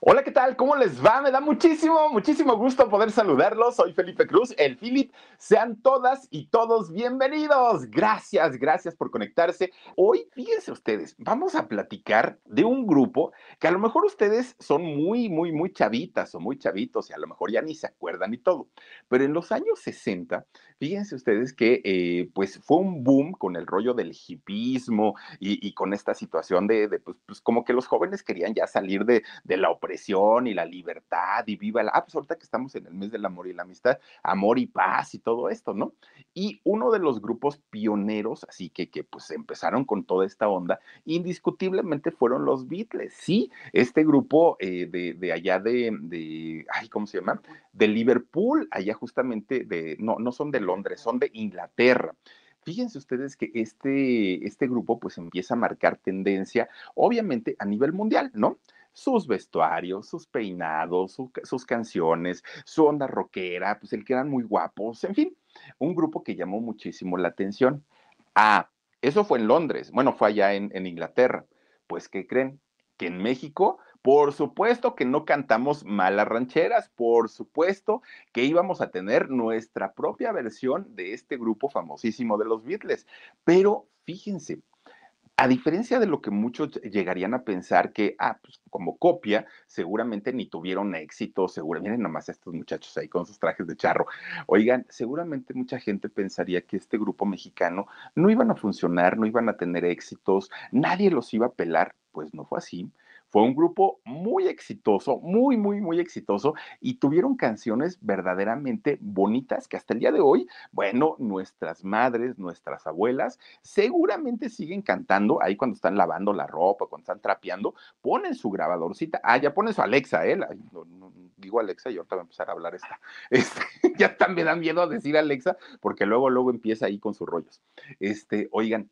Hola, ¿qué tal? ¿Cómo les va? Me da muchísimo, muchísimo gusto poder saludarlos. Soy Felipe Cruz, el Philip. Sean todas y todos bienvenidos. Gracias, gracias por conectarse. Hoy, fíjense ustedes, vamos a platicar de un grupo que a lo mejor ustedes son muy, muy, muy chavitas o muy chavitos y a lo mejor ya ni se acuerdan y todo. Pero en los años 60, fíjense ustedes que eh, pues fue un boom con el rollo del hipismo y, con esta situación de, pues, pues, como que los jóvenes querían ya salir de, de la opresión y la libertad y viva la... Ah, pues ahorita que estamos en el mes del amor y la amistad, amor y paz y todo esto, ¿no? Y uno de los grupos pioneros, así que, que pues empezaron con toda esta onda, indiscutiblemente fueron los Beatles, sí, este grupo eh, de, de, allá de, de, ay, ¿cómo se llama? De Liverpool, allá justamente de, no, no son de Londres, son de Inglaterra. Fíjense ustedes que este, este grupo pues empieza a marcar tendencia, obviamente a nivel mundial, ¿no? sus vestuarios, sus peinados, sus canciones, su onda rockera, pues el que eran muy guapos, en fin, un grupo que llamó muchísimo la atención. Ah, eso fue en Londres, bueno, fue allá en, en Inglaterra. Pues, ¿qué creen? Que en México por supuesto que no cantamos malas rancheras, por supuesto que íbamos a tener nuestra propia versión de este grupo famosísimo de los Beatles. Pero fíjense, a diferencia de lo que muchos llegarían a pensar que, ah, pues como copia, seguramente ni tuvieron éxito, seguramente, miren nomás a estos muchachos ahí con sus trajes de charro. Oigan, seguramente mucha gente pensaría que este grupo mexicano no iban a funcionar, no iban a tener éxitos, nadie los iba a pelar, pues no fue así. Fue un grupo muy exitoso, muy, muy, muy exitoso y tuvieron canciones verdaderamente bonitas que hasta el día de hoy, bueno, nuestras madres, nuestras abuelas, seguramente siguen cantando ahí cuando están lavando la ropa, cuando están trapeando, ponen su grabadorcita. Ah, ya ponen su Alexa, ¿eh? digo Alexa y ahorita voy a empezar a hablar esta. Este, ya también me dan miedo a decir Alexa porque luego, luego empieza ahí con sus rollos. Este, oigan,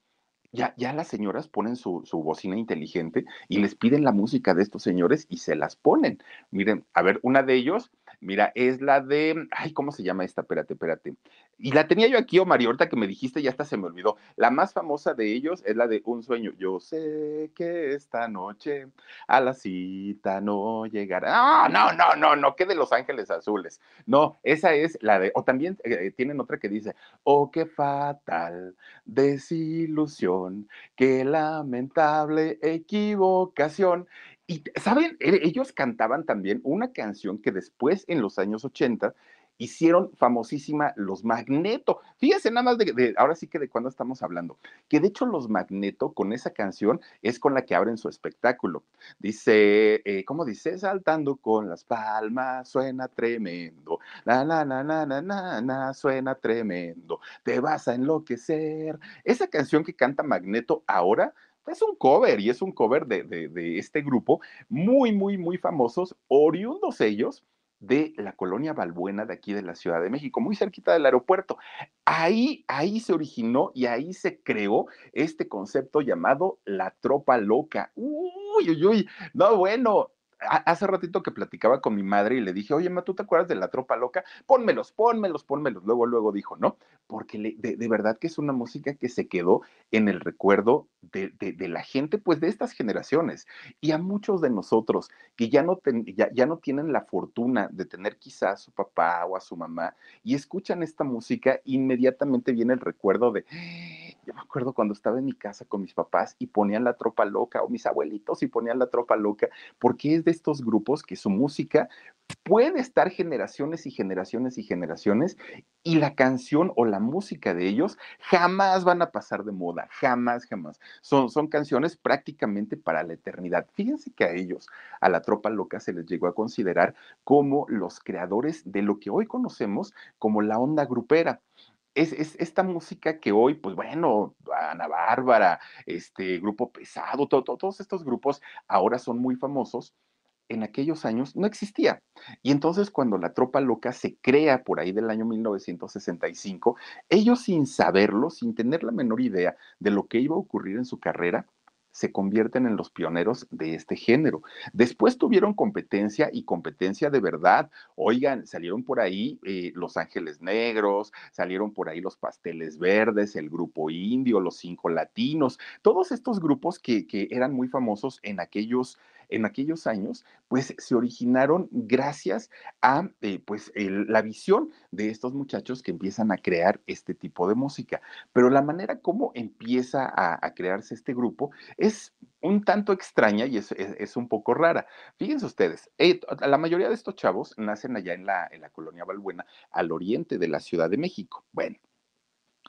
ya, ya las señoras ponen su, su, bocina inteligente y les piden la música de estos señores y se las ponen. Miren, a ver, una de ellos, mira, es la de, ay, ¿cómo se llama esta? Espérate, espérate. Y la tenía yo aquí, Omar, y que me dijiste, ya hasta se me olvidó. La más famosa de ellos es la de Un sueño. Yo sé que esta noche a la cita no llegará. No, no, no, no, no, que de Los Ángeles Azules. No, esa es la de, o también eh, tienen otra que dice, oh, qué fatal desilusión, qué lamentable equivocación. Y, ¿saben? E, ellos cantaban también una canción que después, en los años 80, hicieron famosísima los Magneto. Fíjense nada más de, ahora sí que de cuándo estamos hablando, que de hecho los Magneto con esa canción es con la que abren su espectáculo. Dice, eh, ¿cómo dice? Saltando con las palmas, suena tremendo. La, la, la, la, la, la, suena tremendo. Te vas a enloquecer. Esa canción que canta Magneto ahora es un cover y es un cover de, de, este grupo muy, muy, muy famosos, oriundos ellos de la colonia Balbuena de aquí de la Ciudad de México, muy cerquita del aeropuerto. Ahí, ahí se originó y ahí se creó este concepto llamado la tropa loca. Uy, uy, uy, no, bueno, hace ratito que platicaba con mi madre y le dije, oye, ma, ¿tú te acuerdas de la tropa loca? Pónmelos, pónmelos, pónmelos. Luego, luego dijo, ¿no? Porque de, verdad que es una música que se quedó en el recuerdo de, la gente, pues de estas generaciones. Y a muchos de nosotros que ya no, ya, ya no tienen la fortuna de tener quizás a su papá o a su mamá y escuchan esta música, inmediatamente viene el recuerdo de yo me acuerdo cuando estaba en mi casa con mis papás y ponían la tropa loca, o mis abuelitos y ponían la tropa loca, porque es de estos grupos que su música puede estar generaciones y generaciones y generaciones y la canción o la música de ellos jamás van a pasar de moda, jamás, jamás. Son, son canciones prácticamente para la eternidad. Fíjense que a ellos, a la tropa loca, se les llegó a considerar como los creadores de lo que hoy conocemos como la onda grupera es, esta música que hoy, pues bueno, Ana Bárbara, este grupo pesado, todos estos grupos ahora son muy famosos. En aquellos años no existía. Y entonces cuando la tropa loca se crea por ahí del año 1965, ellos sin saberlo, sin tener la menor idea de lo que iba a ocurrir en su carrera, se convierten en los pioneros de este género. Después tuvieron competencia y competencia de verdad. Oigan, salieron por ahí eh, Los Ángeles Negros, salieron por ahí los Pasteles Verdes, el Grupo Indio, los Cinco Latinos, todos estos grupos que, que eran muy famosos en aquellos en aquellos años, pues se originaron gracias a eh, pues la visión de estos muchachos que empiezan a crear este tipo de música. Pero la manera como empieza a, crearse este grupo es un tanto extraña y es, un poco rara. Fíjense ustedes, eh, la mayoría de estos chavos nacen allá en la, en la colonia Balbuena, al oriente de la Ciudad de México. Bueno,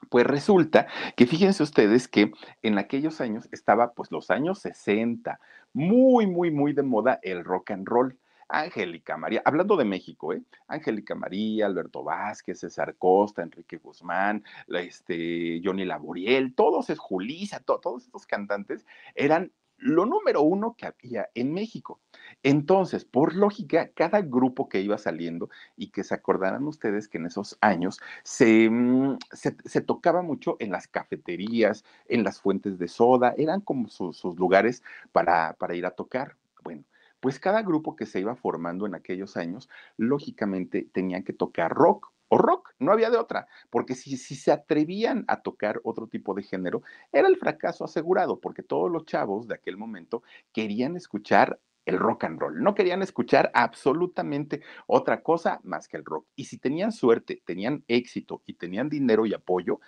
pues resulta que fíjense ustedes que en aquellos años estaba pues los años 60, muy, muy, muy de moda el rock and roll. Angélica María, hablando de México, ¿eh? Angélica María, Alberto Vázquez, César Costa, Enrique Guzmán, este, Johnny Laboriel, todos es Julisa, todos estos cantantes eran lo número uno que había en México. Entonces, por lógica, cada grupo que iba saliendo y que se acordarán ustedes que en esos años se, mm, se, tocaba mucho en las cafeterías, en las fuentes de soda, eran como sus, lugares para, para ir a tocar. Bueno, pues cada grupo que se iba formando en aquellos años, lógicamente tenían que tocar rock o rock, no había de otra, porque si, si, se atrevían a tocar otro tipo de género, era el fracaso asegurado, porque todos los chavos de aquel momento querían escuchar el rock and roll, no querían escuchar absolutamente otra cosa más que el rock. Y si tenían suerte, tenían éxito y tenían dinero y apoyo,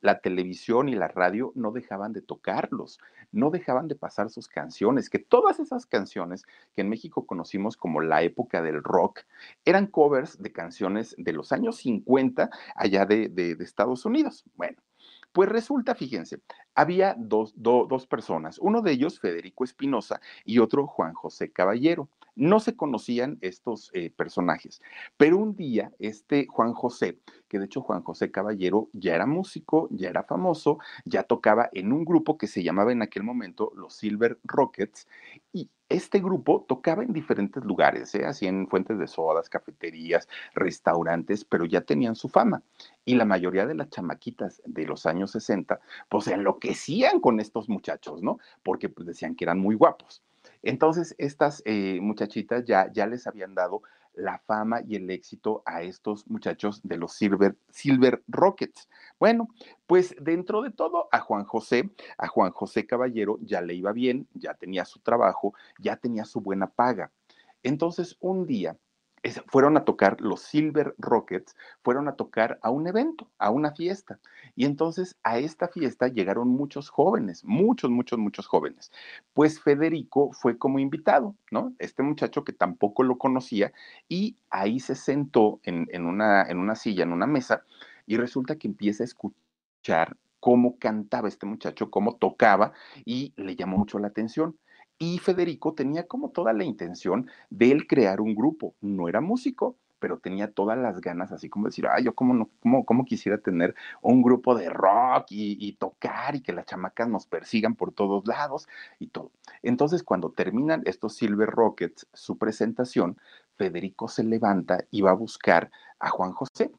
la televisión y la radio no dejaban de tocarlos, no dejaban de pasar sus canciones, que todas esas canciones que en México conocimos como la época del rock, eran covers de canciones de los años 50 allá de, de, de Estados Unidos. Bueno, pues resulta, fíjense, había dos, dos, personas, uno de ellos Federico Espinosa y otro Juan José Caballero. No se conocían estos eh, personajes, pero un día este Juan José, que de hecho Juan José Caballero ya era músico, ya era famoso, ya tocaba en un grupo que se llamaba en aquel momento los Silver Rockets, y este grupo tocaba en diferentes lugares, ¿eh? así en fuentes de sodas, cafeterías, restaurantes, pero ya tenían su fama. Y la mayoría de las chamaquitas de los años 60, pues enloquecían con estos muchachos, ¿no? Porque pues, decían que eran muy guapos. Entonces, estas eh, muchachitas ya, ya les habían dado la fama y el éxito a estos muchachos de los Silver, Silver Rockets. Bueno, pues dentro de todo, a Juan José, a Juan José Caballero ya le iba bien, ya tenía su trabajo, ya tenía su buena paga. Entonces, un día fueron a tocar los Silver Rockets, fueron a tocar a un evento, a una fiesta. Y entonces a esta fiesta llegaron muchos jóvenes, muchos, muchos, muchos jóvenes. Pues Federico fue como invitado, ¿no? Este muchacho que tampoco lo conocía y ahí se sentó en, en, una, en una silla, en una mesa, y resulta que empieza a escuchar cómo cantaba este muchacho, cómo tocaba, y le llamó mucho la atención. Y Federico tenía como toda la intención de él crear un grupo. No era músico, pero tenía todas las ganas, así como decir, ay, yo como, no, como, quisiera tener un grupo de rock y, y, tocar y que las chamacas nos persigan por todos lados y todo. Entonces, cuando terminan estos Silver Rockets su presentación, Federico se levanta y va a buscar a Juan José.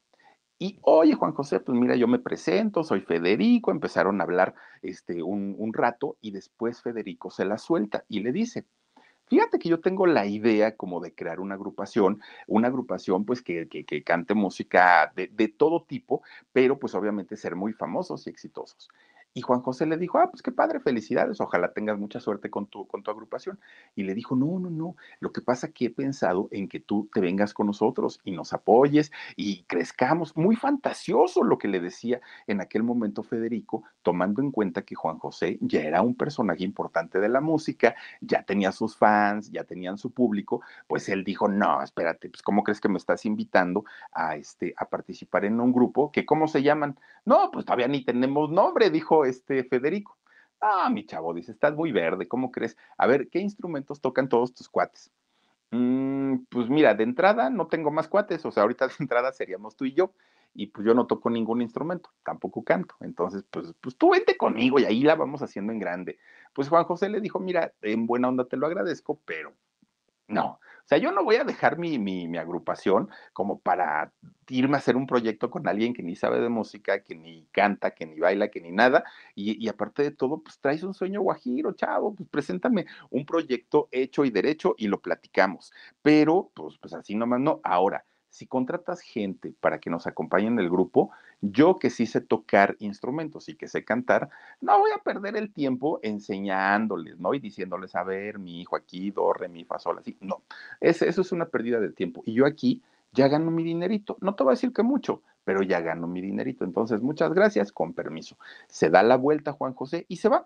Y oye, Juan José, pues mira, yo me presento, soy Federico, empezaron a hablar este, un, rato y después Federico se la suelta y le dice, fíjate que yo tengo la idea como de crear una agrupación, una agrupación pues que, que, cante música de, de, todo tipo, pero pues obviamente ser muy famosos y exitosos. Y Juan José le dijo, ah, pues qué padre, felicidades, ojalá tengas mucha suerte con tu, con tu agrupación. Y le dijo, no, no, no, lo que pasa que he pensado en que tú te vengas con nosotros y nos apoyes y crezcamos. Muy fantasioso lo que le decía en aquel momento Federico, tomando en cuenta que Juan José ya era un personaje importante de la música, ya tenía sus fans, ya tenían su público, pues él dijo, no, espérate, pues ¿cómo crees que me estás invitando a, este, a participar en un grupo que, ¿cómo se llaman? No, pues todavía ni tenemos nombre, dijo este Federico. Ah, mi chavo, dice, estás muy verde, ¿cómo crees? A ver, ¿qué instrumentos tocan todos tus cuates? Mm, pues mira, de entrada no tengo más cuates, o sea, ahorita de entrada seríamos tú y yo, y pues yo no toco ningún instrumento, tampoco canto, entonces, pues, pues tú vente conmigo y ahí la vamos haciendo en grande. Pues Juan José le dijo, mira, en buena onda te lo agradezco, pero no, o sea, yo no voy a dejar mi, mi, agrupación como para irme a hacer un proyecto con alguien que ni sabe de música, que ni canta, que ni baila, que ni nada. Y, y aparte de todo, pues traes un sueño guajiro, chavo, pues preséntame un proyecto hecho y derecho y lo platicamos. Pero, pues, pues así nomás no. Ahora, si contratas gente para que nos acompañe en el grupo, yo que sí sé tocar instrumentos y que sé cantar, no voy a perder el tiempo enseñándoles, ¿no? Y diciéndoles, a ver, mi hijo aquí, do, re, mi, fa, sol, así. No, eso es una pérdida de tiempo. Y yo aquí ya gano mi dinerito. No te voy a decir que mucho, pero ya gano mi dinerito. Entonces, muchas gracias, con permiso. Se da la vuelta Juan José y se va.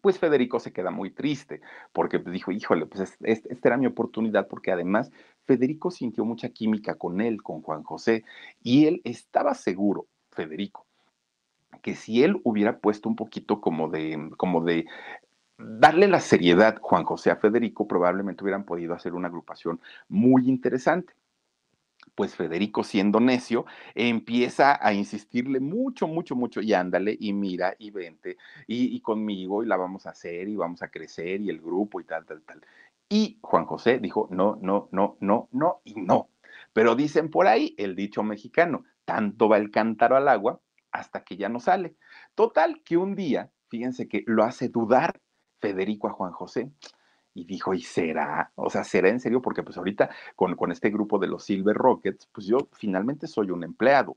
pues Federico se queda muy triste, porque dijo, híjole, pues esta era mi oportunidad, porque además Federico sintió mucha química con él, con Juan José, y él estaba seguro, Federico, que si él hubiera puesto un poquito como de, como de darle la seriedad Juan José a Federico, probablemente hubieran podido hacer una agrupación muy interesante pues Federico, siendo necio, empieza a insistirle mucho, mucho, mucho, y ándale, y mira, y vente, y, conmigo, y la vamos a hacer, y vamos a crecer, y el grupo, y tal, tal, tal. Y Juan José dijo, no, no, no, no, no, y no. Pero dicen por ahí el dicho mexicano, tanto va el cántaro al agua hasta que ya no sale. Total, que un día, fíjense que lo hace dudar Federico a Juan José y dijo, ¿y será? O sea, ¿será en serio? Porque pues ahorita con, con este grupo de los Silver Rockets, pues yo finalmente soy un empleado.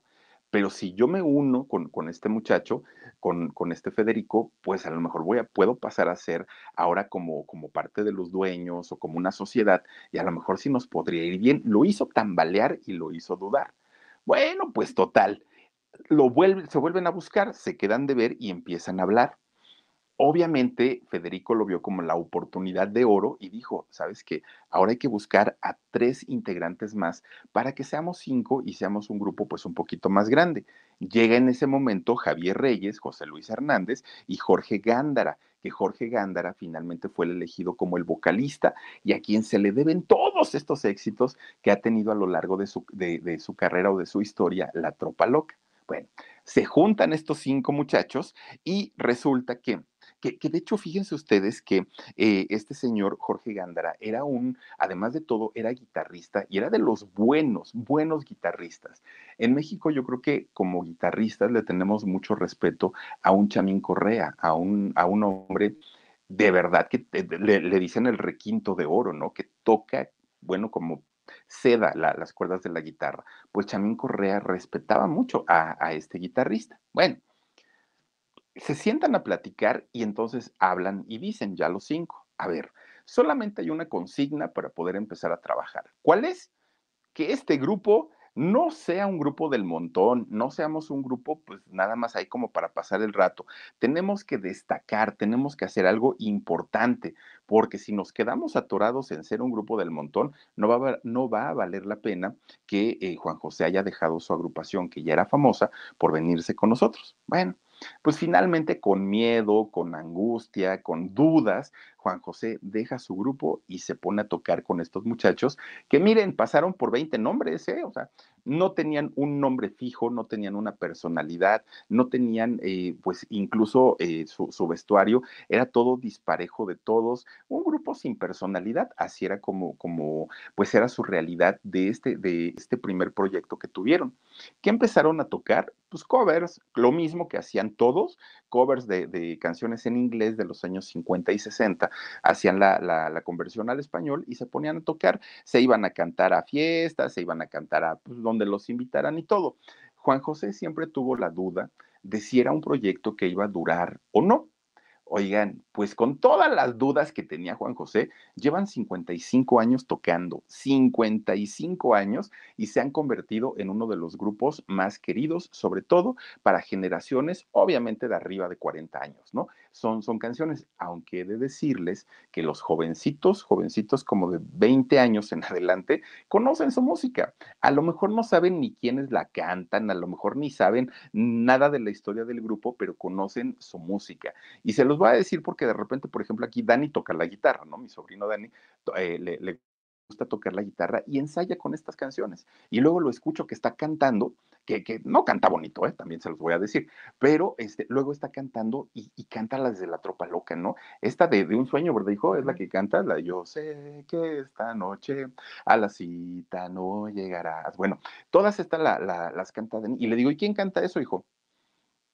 Pero si yo me uno con, con este muchacho, con, con, este Federico, pues a lo mejor voy a, puedo pasar a ser ahora como, como parte de los dueños o como una sociedad y a lo mejor sí nos podría ir bien. Lo hizo tambalear y lo hizo dudar. Bueno, pues total, lo vuelve, se vuelven a buscar, se quedan de ver y empiezan a hablar. Obviamente, Federico lo vio como la oportunidad de oro y dijo, sabes qué, ahora hay que buscar a tres integrantes más para que seamos cinco y seamos un grupo pues un poquito más grande. Llega en ese momento Javier Reyes, José Luis Hernández y Jorge Gándara, que Jorge Gándara finalmente fue el elegido como el vocalista y a quien se le deben todos estos éxitos que ha tenido a lo largo de su, de su carrera o de su historia, la tropa loca. Bueno, se juntan estos cinco muchachos y resulta que que, de hecho, fíjense ustedes que eh, este señor Jorge Gándara era un, además de todo, era guitarrista y era de los buenos, buenos guitarristas. En México yo creo que como guitarristas le tenemos mucho respeto a un Chamín Correa, a un, a un hombre de verdad que le, dicen el requinto de oro, ¿no? Que toca, bueno, como seda las cuerdas de la guitarra. Pues Chamín Correa respetaba mucho a, a este guitarrista. Bueno, se sientan a platicar y entonces hablan y dicen ya los cinco, a ver, solamente hay una consigna para poder empezar a trabajar. ¿Cuál es? Que este grupo no sea un grupo del montón, no seamos un grupo pues nada más ahí como para pasar el rato. Tenemos que destacar, tenemos que hacer algo importante, porque si nos quedamos atorados en ser un grupo del montón, no va a, no va a valer la pena que eh, Juan José haya dejado su agrupación, que ya era famosa, por venirse con nosotros. Bueno, pues finalmente con miedo, con angustia, con dudas, Juan José deja su grupo y se pone a tocar con estos muchachos que miren, pasaron por 20 nombres, ¿eh? O sea, no tenían un nombre fijo, no tenían una personalidad, no tenían, eh, pues incluso eh, su, vestuario, era todo disparejo de todos, un grupo sin personalidad, así era como, como, pues era su realidad de este, de este primer proyecto que tuvieron. ¿Qué empezaron a tocar? Pues covers, lo mismo que hacían todos, covers de, de canciones en inglés de los años 50 y 60, hacían la, la, la, conversión al español y se ponían a tocar, se iban a cantar a fiestas, se iban a cantar a pues, donde los invitaran y todo. Juan José siempre tuvo la duda de si era un proyecto que iba a durar o no. Oigan, pues con todas las dudas que tenía Juan José, llevan 55 años tocando, 55 años, y se han convertido en uno de los grupos más queridos, sobre todo para generaciones, obviamente de arriba de 40 años, ¿no? Son, son canciones, aunque he de decirles que los jovencitos, jovencitos como de 20 años en adelante, conocen su música. A lo mejor no saben ni quiénes la cantan, a lo mejor ni saben nada de la historia del grupo, pero conocen su música. Y se los voy a decir porque de repente, por ejemplo, aquí Dani toca la guitarra, ¿no? Mi sobrino Dani eh, le, le gusta tocar la guitarra y ensaya con estas canciones. Y luego lo escucho que está cantando, que, que no canta bonito, ¿eh? también se los voy a decir, pero este, luego está cantando y, y canta las de la tropa loca, ¿no? Esta de, de, un sueño, ¿verdad, hijo? Es la que canta, la de yo sé que esta noche a la cita no llegarás. Bueno, todas estas la, la, las canta y le digo, ¿y quién canta eso, hijo?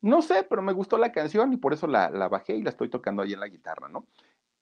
No sé, pero me gustó la canción y por eso la, la bajé y la estoy tocando ahí en la guitarra, ¿no?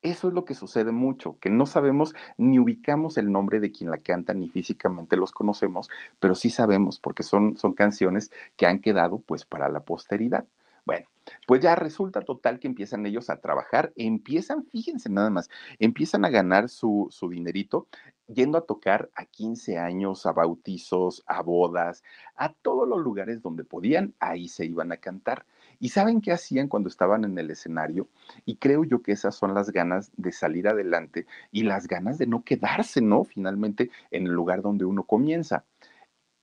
Eso es lo que sucede mucho, que no sabemos ni ubicamos el nombre de quien la canta, ni físicamente los conocemos, pero sí sabemos porque son, son canciones que han quedado pues para la posteridad. Bueno, pues ya resulta total que empiezan ellos a trabajar, empiezan, fíjense nada más, empiezan a ganar su, su dinerito yendo a tocar a 15 años, a bautizos, a bodas, a todos los lugares donde podían, ahí se iban a cantar. ¿Y saben qué hacían cuando estaban en el escenario? Y creo yo que esas son las ganas de salir adelante y las ganas de no quedarse, ¿no? Finalmente en el lugar donde uno comienza.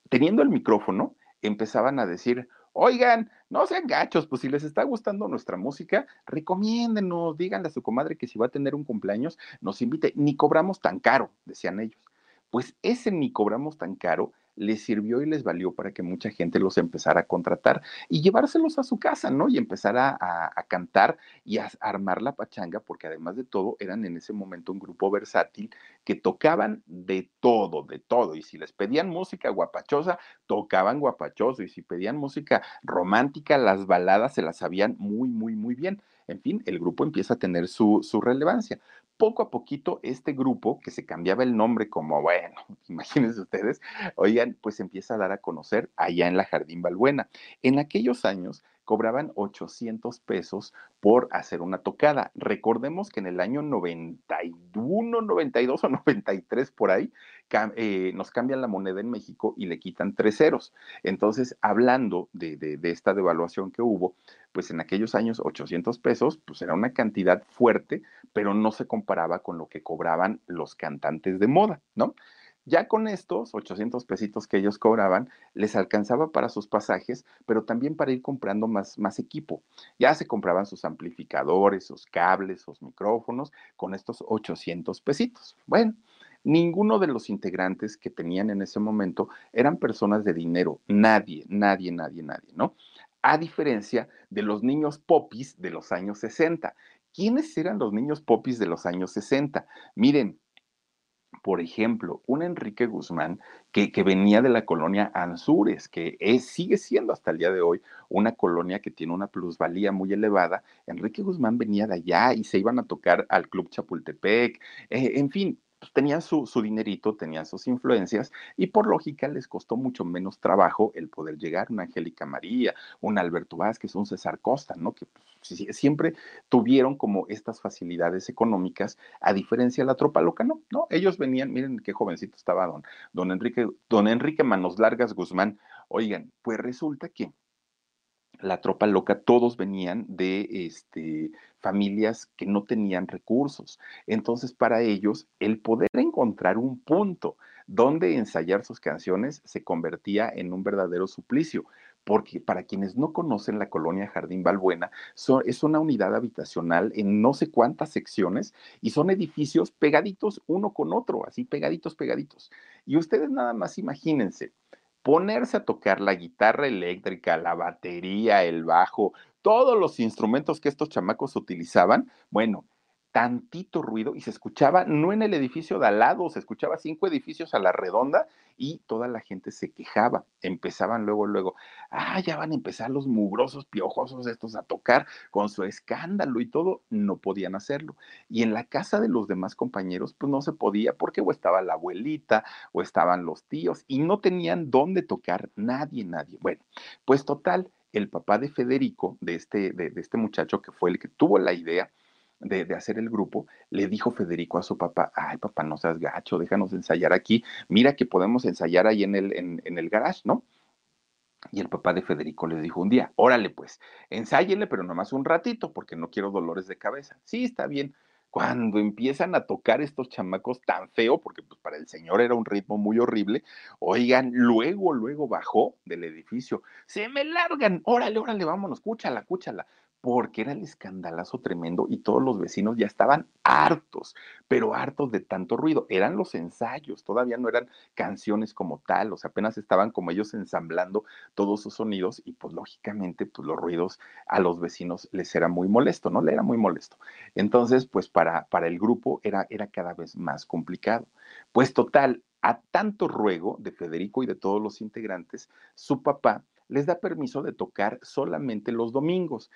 Teniendo el micrófono, empezaban a decir, oigan, no sean gachos, pues si les está gustando nuestra música, recomiéndenos, díganle a su comadre que si va a tener un cumpleaños, nos invite, ni cobramos tan caro, decían ellos. Pues ese ni cobramos tan caro les sirvió y les valió para que mucha gente los empezara a contratar y llevárselos a su casa, ¿no? Y empezar a, a, a, cantar y a armar la pachanga, porque además de todo eran en ese momento un grupo versátil que tocaban de todo, de todo. Y si les pedían música guapachosa, tocaban guapachoso. Y si pedían música romántica, las baladas se las sabían muy, muy, muy bien. En fin, el grupo empieza a tener su, relevancia poco a poquito este grupo, que se cambiaba el nombre como, bueno, imagínense ustedes, oigan, pues empieza a dar a conocer allá en la Jardín Balbuena. En aquellos años cobraban 800 pesos por hacer una tocada. Recordemos que en el año 91, 92 o 93 por ahí, eh, nos cambian la moneda en México y le quitan tres ceros. Entonces, hablando de, de, esta devaluación que hubo, pues en aquellos años 800 pesos, pues era una cantidad fuerte, pero no se comparaba con lo que cobraban los cantantes de moda, ¿no? Ya con estos 800 pesitos que ellos cobraban, les alcanzaba para sus pasajes, pero también para ir comprando más, más equipo. Ya se compraban sus amplificadores, sus cables, sus micrófonos, con estos 800 pesitos. Bueno, ninguno de los integrantes que tenían en ese momento eran personas de dinero. Nadie, nadie, nadie, nadie, ¿no? A diferencia de los niños popis de los años 60. ¿Quiénes eran los niños popis de los años 60? Miren, por ejemplo, un Enrique Guzmán que, venía de la colonia Anzures, que es, sigue siendo hasta el día de hoy una colonia que tiene una plusvalía muy elevada. Enrique Guzmán venía de allá y se iban a tocar al Club Chapultepec. Eh, en fin, pues, tenían su, su, dinerito, tenían sus influencias y por lógica les costó mucho menos trabajo el poder llegar, una Angélica María, un Alberto Vázquez, un César Costa, ¿no? Que pues, siempre tuvieron como estas facilidades económicas, a diferencia de la tropa loca, no, no, ellos venían, miren qué jovencito estaba don, don Enrique, don Enrique Manos Largas Guzmán, oigan, pues resulta que la tropa loca, todos venían de este, familias que no tenían recursos. Entonces, para ellos, el poder encontrar un punto donde ensayar sus canciones se convertía en un verdadero suplicio, porque para quienes no conocen la colonia Jardín Balbuena, son, es una unidad habitacional en no sé cuántas secciones y son edificios pegaditos uno con otro, así pegaditos, pegaditos. Y ustedes nada más imagínense, ponerse a tocar la guitarra eléctrica, la batería, el bajo, todos los instrumentos que estos chamacos utilizaban, bueno, tantito ruido y se escuchaba no en el edificio de al lado, se escuchaba cinco edificios a la redonda y toda la gente se quejaba. Empezaban luego, luego, ah, ya van a empezar los mugrosos, piojosos estos a tocar con su escándalo y todo, no podían hacerlo. Y en la casa de los demás compañeros, pues no se podía porque o estaba la abuelita o estaban los tíos y no tenían dónde tocar nadie, nadie. Bueno, pues total, el papá de Federico, de este, de, de este muchacho que fue el que tuvo la idea, de, hacer el grupo, le dijo Federico a su papá, ay papá, no seas gacho, déjanos ensayar aquí, mira que podemos ensayar ahí en el, en, el garage, ¿no? Y el papá de Federico le dijo un día, órale pues, ensáyenle, pero nomás un ratito, porque no quiero dolores de cabeza. Sí, está bien. Cuando empiezan a tocar estos chamacos tan feo, porque pues para el señor era un ritmo muy horrible, oigan, luego, luego bajó del edificio, se me largan, órale, órale, vámonos, cúchala, cúchala porque era el escandalazo tremendo y todos los vecinos ya estaban hartos, pero hartos de tanto ruido. Eran los ensayos, todavía no eran canciones como tal, o sea, apenas estaban como ellos ensamblando todos sus sonidos y pues lógicamente pues los ruidos a los vecinos les era muy molesto, ¿no? Le era muy molesto. Entonces, pues para, para el grupo era, era cada vez más complicado. Pues total, a tanto ruego de Federico y de todos los integrantes, su papá les da permiso de tocar solamente los domingos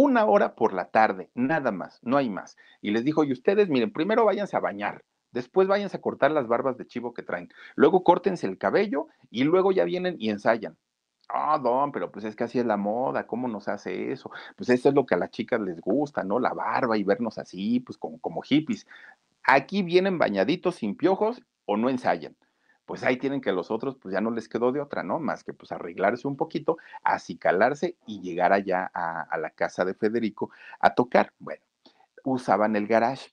una hora por la tarde, nada más, no hay más. Y les dijo, y ustedes, miren, primero váyanse a bañar, después váyanse a cortar las barbas de chivo que traen, luego córtense el cabello y luego ya vienen y ensayan. Ah, don, pero pues es que así es la moda, ¿cómo nos hace eso? Pues eso es lo que a las chicas les gusta, ¿no? La barba y vernos así, pues como, como hippies. Aquí vienen bañaditos sin piojos o no ensayan pues ahí tienen que los otros, pues ya no les quedó de otra, ¿no? Más que pues arreglarse un poquito, acicalarse y llegar allá a, a la casa de Federico a tocar. Bueno, usaban el garage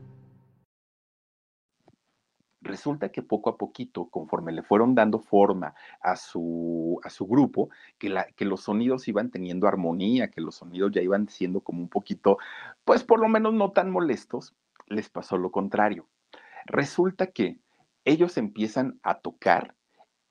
Resulta que poco a poquito, conforme le fueron dando forma a su, a su grupo, que, la, que los sonidos iban teniendo armonía, que los sonidos ya iban siendo como un poquito, pues por lo menos no tan molestos, les pasó lo contrario. Resulta que ellos empiezan a tocar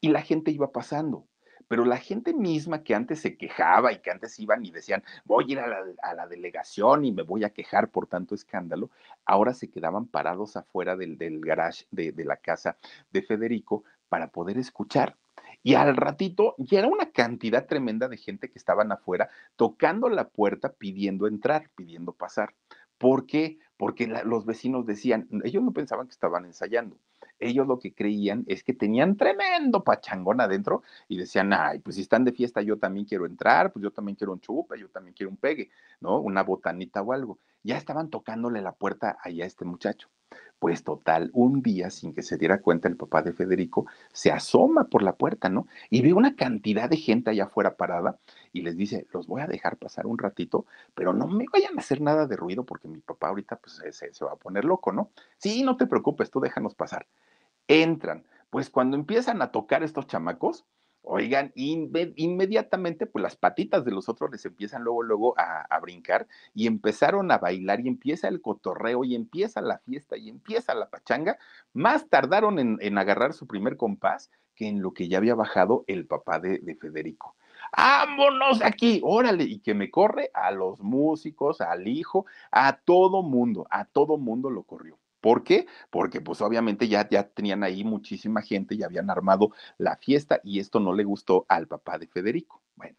y la gente iba pasando pero la gente misma que antes se quejaba y que antes iban y decían, voy a ir a la, delegación y me voy a quejar por tanto escándalo, ahora se quedaban parados afuera del, garage de, de la casa de Federico para poder escuchar. Y al ratito ya era una cantidad tremenda de gente que estaban afuera tocando la puerta pidiendo entrar, pidiendo pasar. ¿Por qué? Porque los vecinos decían, ellos no pensaban que estaban ensayando, ellos lo que creían es que tenían tremendo pachangón adentro y decían, ay, pues si están de fiesta yo también quiero entrar, pues yo también quiero un chupa, yo también quiero un pegue, ¿no? Una botanita o algo. Ya estaban tocándole la puerta allá a este muchacho. Pues total, un día, sin que se diera cuenta el papá de Federico, se asoma por la puerta, ¿no? Y ve una cantidad de gente allá afuera parada y les dice, los voy a dejar pasar un ratito, pero no me vayan a hacer nada de ruido porque mi papá ahorita pues se, se va a poner loco, ¿no? Sí, no te preocupes, tú déjanos pasar entran. Pues cuando empiezan a tocar estos chamacos, oigan, inmediatamente pues las patitas de los otros les empiezan luego, luego a, brincar y empezaron a bailar y empieza el cotorreo y empieza la fiesta y empieza la pachanga. Más tardaron en, agarrar su primer compás que en lo que ya había bajado el papá de, de Federico. ¡Vámonos aquí! ¡Órale! Y que me corre a los músicos, al hijo, a todo mundo, a todo mundo lo corrió. ¿Por qué? Porque pues obviamente ya, ya tenían ahí muchísima gente, y habían armado la fiesta y esto no le gustó al papá de Federico. Bueno,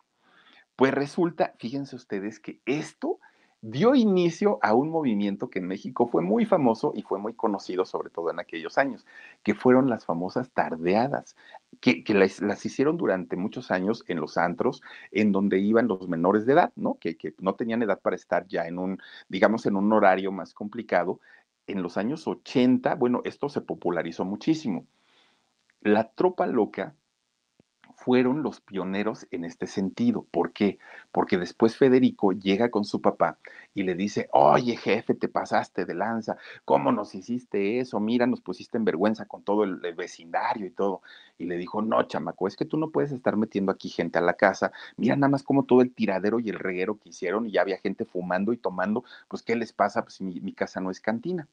pues resulta, fíjense ustedes que esto dio inicio a un movimiento que en México fue muy famoso y fue muy conocido, sobre todo en aquellos años, que fueron las famosas tardeadas, que, las, hicieron durante muchos años en los antros, en donde iban los menores de edad, ¿no? Que, que no tenían edad para estar ya en un, digamos, en un horario más complicado, en los años 80, bueno, esto se popularizó muchísimo. La tropa loca fueron los pioneros en este sentido. ¿Por qué? Porque después Federico llega con su papá y le dice, oye jefe, te pasaste de lanza, ¿cómo nos hiciste eso? Mira, nos pusiste en vergüenza con todo el, vecindario y todo. Y le dijo, no, chamaco, es que tú no puedes estar metiendo aquí gente a la casa. Mira nada más como todo el tiradero y el reguero que hicieron y ya había gente fumando y tomando, pues ¿qué les pasa? Pues mi, mi casa no es cantina.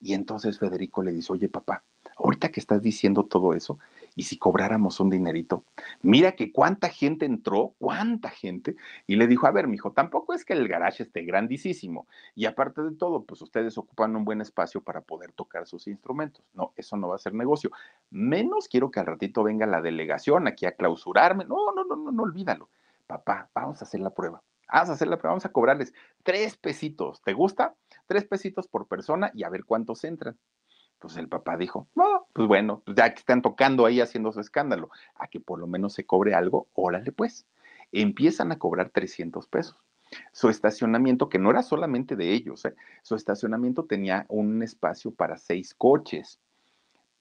Y entonces Federico le dice, oye papá, ahorita que estás diciendo todo eso, ¿y si cobráramos un dinerito? Mira que cuánta gente entró, cuánta gente, y le dijo, a ver, mijo, tampoco es que el garage esté grandísimo, y aparte de todo, pues ustedes ocupan un buen espacio para poder tocar sus instrumentos. No, eso no va a ser negocio. Menos quiero que al ratito venga la delegación aquí a clausurarme. No, no, no, no, no olvídalo. Papá, vamos a hacer la prueba. Vamos a hacer la prueba, vamos a cobrarles tres pesitos. ¿Te gusta? Tres pesitos por persona y a ver cuántos entran. Pues el papá dijo, no, pues bueno, pues ya que están tocando ahí haciendo su escándalo, a que por lo menos se cobre algo, órale pues. Empiezan a cobrar 300 pesos. Su estacionamiento, que no era solamente de ellos, ¿eh? su estacionamiento tenía un espacio para seis coches.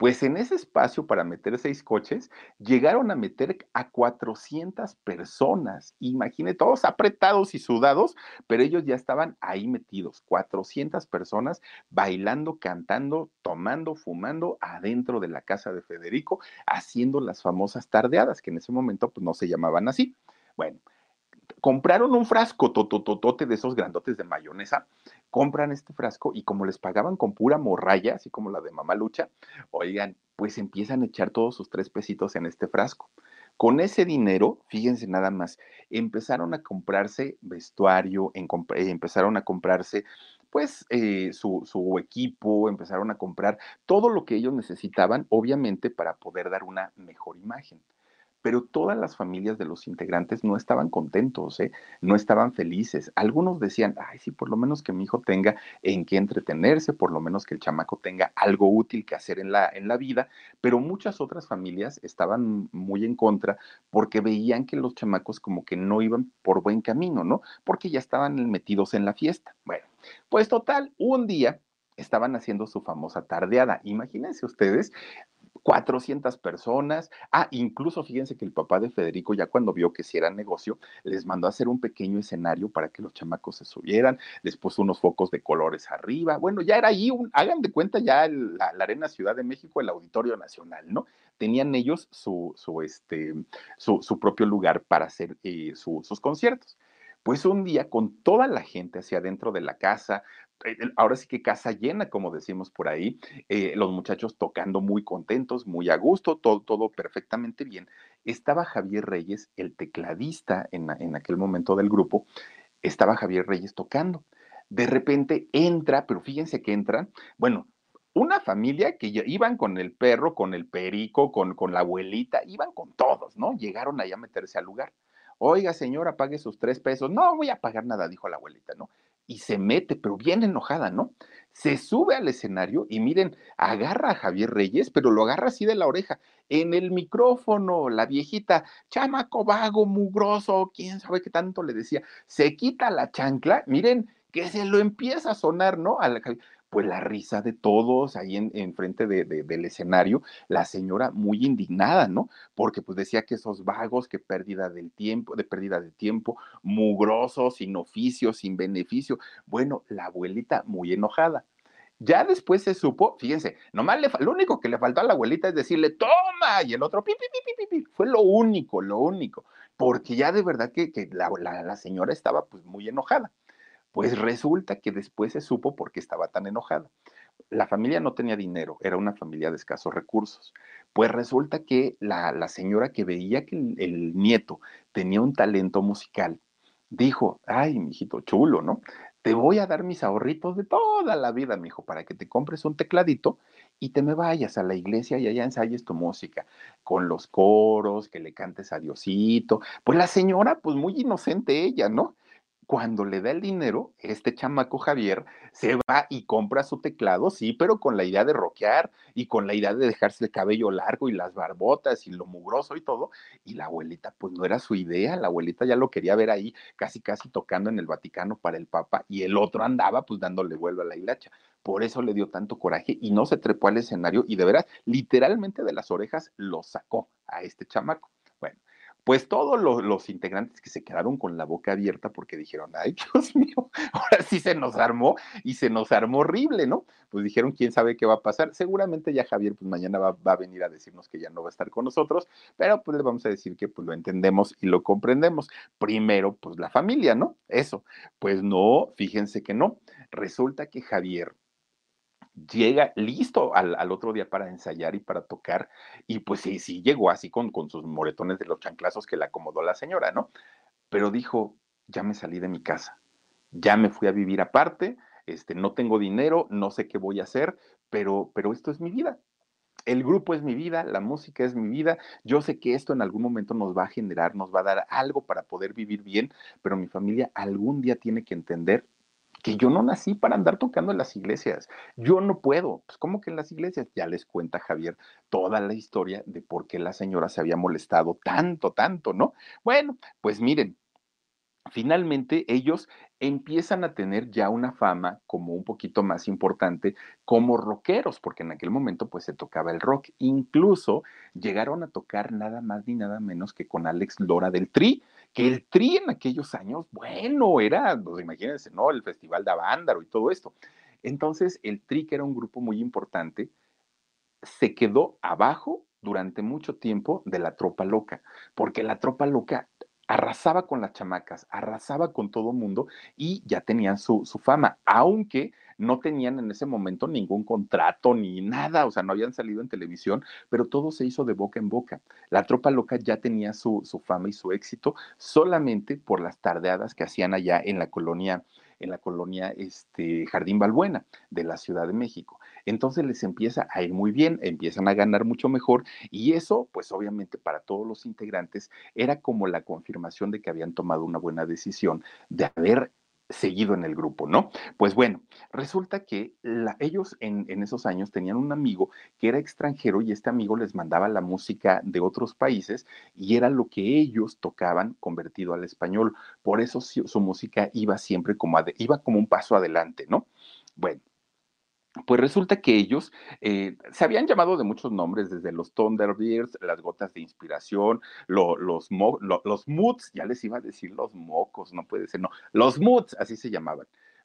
Pues en ese espacio para meter seis coches, llegaron a meter a 400 personas. Imagine, todos apretados y sudados, pero ellos ya estaban ahí metidos. 400 personas bailando, cantando, tomando, fumando adentro de la casa de Federico, haciendo las famosas tardeadas, que en ese momento pues, no se llamaban así. Bueno, compraron un frasco totototote de esos grandotes de mayonesa, compran este frasco y como les pagaban con pura morralla, así como la de mamá lucha, oigan, pues empiezan a echar todos sus tres pesitos en este frasco. Con ese dinero, fíjense nada más, empezaron a comprarse vestuario, eh, empezaron a comprarse pues eh, su, su, equipo, empezaron a comprar todo lo que ellos necesitaban, obviamente, para poder dar una mejor imagen pero todas las familias de los integrantes no estaban contentos, ¿eh? no estaban felices. Algunos decían, ay, sí, por lo menos que mi hijo tenga en qué entretenerse, por lo menos que el chamaco tenga algo útil que hacer en la, en la vida, pero muchas otras familias estaban muy en contra porque veían que los chamacos como que no iban por buen camino, ¿no? Porque ya estaban metidos en la fiesta. Bueno, pues total, un día estaban haciendo su famosa tardeada. Imagínense ustedes, 400 personas. Ah, incluso fíjense que el papá de Federico, ya cuando vio que si era negocio, les mandó a hacer un pequeño escenario para que los chamacos se subieran, les puso unos focos de colores arriba. Bueno, ya era ahí, un, hagan de cuenta ya la, Arena Ciudad de México, el Auditorio Nacional, ¿no? Tenían ellos su, su, este, su, su propio lugar para hacer eh, sus conciertos. Pues un día con toda la gente hacia dentro de la casa, ahora sí que casa llena, como decimos por ahí, eh, los muchachos tocando muy contentos, muy a gusto, todo, todo perfectamente bien. Estaba Javier Reyes, el tecladista en, en aquel momento del grupo, estaba Javier Reyes tocando. De repente entra, pero fíjense que entran, bueno, una familia que iban con el perro, con el perico, con, con la abuelita, iban con todos, ¿no? Llegaron allá a meterse al lugar. Oiga, señora, pague sus tres pesos. No voy a pagar nada, dijo la abuelita, ¿no? Y se mete, pero bien enojada, ¿no? Se sube al escenario y miren, agarra a Javier Reyes, pero lo agarra así de la oreja. En el micrófono, la viejita, chamaco vago, mugroso, quién sabe qué tanto le decía, se quita la chancla, miren, que se lo empieza a sonar, ¿no? Pues la risa de todos ahí en, frente de, del escenario, la señora muy indignada, ¿no? Porque pues decía que esos vagos, que pérdida del tiempo, de pérdida de tiempo, mugrosos, sin oficio, sin beneficio. Bueno, la abuelita muy enojada. Ya después se supo, fíjense, nomás le, lo único que le faltó a la abuelita es decirle, toma, y el otro, pi, pi, pi, pi, pi, fue lo único, lo único, porque ya de verdad que, que la, la señora estaba pues muy enojada. Pues resulta que después se supo por qué estaba tan enojada. La familia no tenía dinero, era una familia de escasos recursos. Pues resulta que la, señora que veía que el, nieto tenía un talento musical, dijo, ay, mijito, chulo, ¿no? Te voy a dar mis ahorritos de toda la vida, mijo, para que te compres un tecladito y te me vayas a la iglesia y allá ensayes tu música, con los coros, que le cantes a Diosito. Pues la señora, pues muy inocente ella, ¿no? Cuando le da el dinero, este chamaco Javier se va y compra su teclado, sí, pero con la idea de rockear y con la idea de dejarse el cabello largo y las barbotas y lo mugroso y todo. Y la abuelita, pues no era su idea, la abuelita ya lo quería ver ahí casi, casi tocando en el Vaticano para el Papa y el otro andaba pues dándole vuelvo a la hilacha. Por eso le dio tanto coraje y no se trepó al escenario y de veras, literalmente de las orejas lo sacó a este chamaco. Pues todos los, integrantes que se quedaron con la boca abierta porque dijeron, ay Dios mío, ahora sí se nos armó y se nos armó horrible, ¿no? Pues dijeron, quién sabe qué va a pasar. Seguramente ya Javier, pues mañana va, a venir a decirnos que ya no va a estar con nosotros, pero pues le vamos a decir que pues lo entendemos y lo comprendemos. Primero, pues la familia, ¿no? Eso. Pues no, fíjense que no. Resulta que Javier llega listo al, otro día para ensayar y para tocar, y pues sí, sí llegó así con, con sus moretones de los chanclazos que le acomodó la señora, ¿no? Pero dijo, ya me salí de mi casa, ya me fui a vivir aparte, este, no tengo dinero, no sé qué voy a hacer, pero, pero esto es mi vida. El grupo es mi vida, la música es mi vida. Yo sé que esto en algún momento nos va a generar, nos va a dar algo para poder vivir bien, pero mi familia algún día tiene que entender que yo no nací para andar tocando en las iglesias. Yo no puedo. Pues, ¿cómo que en las iglesias? Ya les cuenta Javier toda la historia de por qué la señora se había molestado tanto, tanto, ¿no? Bueno, pues miren, finalmente ellos empiezan a tener ya una fama como un poquito más importante como rockeros, porque en aquel momento pues se tocaba el rock. Incluso llegaron a tocar nada más ni nada menos que con Alex Lora del Tri, que el Tri en aquellos años, bueno, era, pues imagínense, ¿no? El Festival de Avándaro y todo esto. Entonces, el Tri, que era un grupo muy importante, se quedó abajo durante mucho tiempo de la tropa loca, porque la tropa loca arrasaba con las chamacas, arrasaba con todo mundo y ya tenían su, su, fama, aunque no tenían en ese momento ningún contrato ni nada, o sea, no habían salido en televisión, pero todo se hizo de boca en boca. La tropa loca ya tenía su, su fama y su éxito solamente por las tardeadas que hacían allá en la colonia en la colonia este, Jardín Balbuena de la Ciudad de México. Entonces les empieza a ir muy bien, empiezan a ganar mucho mejor y eso, pues obviamente para todos los integrantes era como la confirmación de que habían tomado una buena decisión de haber seguido en el grupo, ¿no? Pues bueno, resulta que ellos en, esos años tenían un amigo que era extranjero y este amigo les mandaba la música de otros países y era lo que ellos tocaban convertido al español. Por eso su, su música iba siempre como, iba como un paso adelante, ¿no? Bueno, pues resulta que ellos eh, se habían llamado de muchos nombres, desde los Thunderbirds, las gotas de inspiración, los, los moods, ya les iba a decir los mocos, no puede ser, no, los moods, así se llamaban.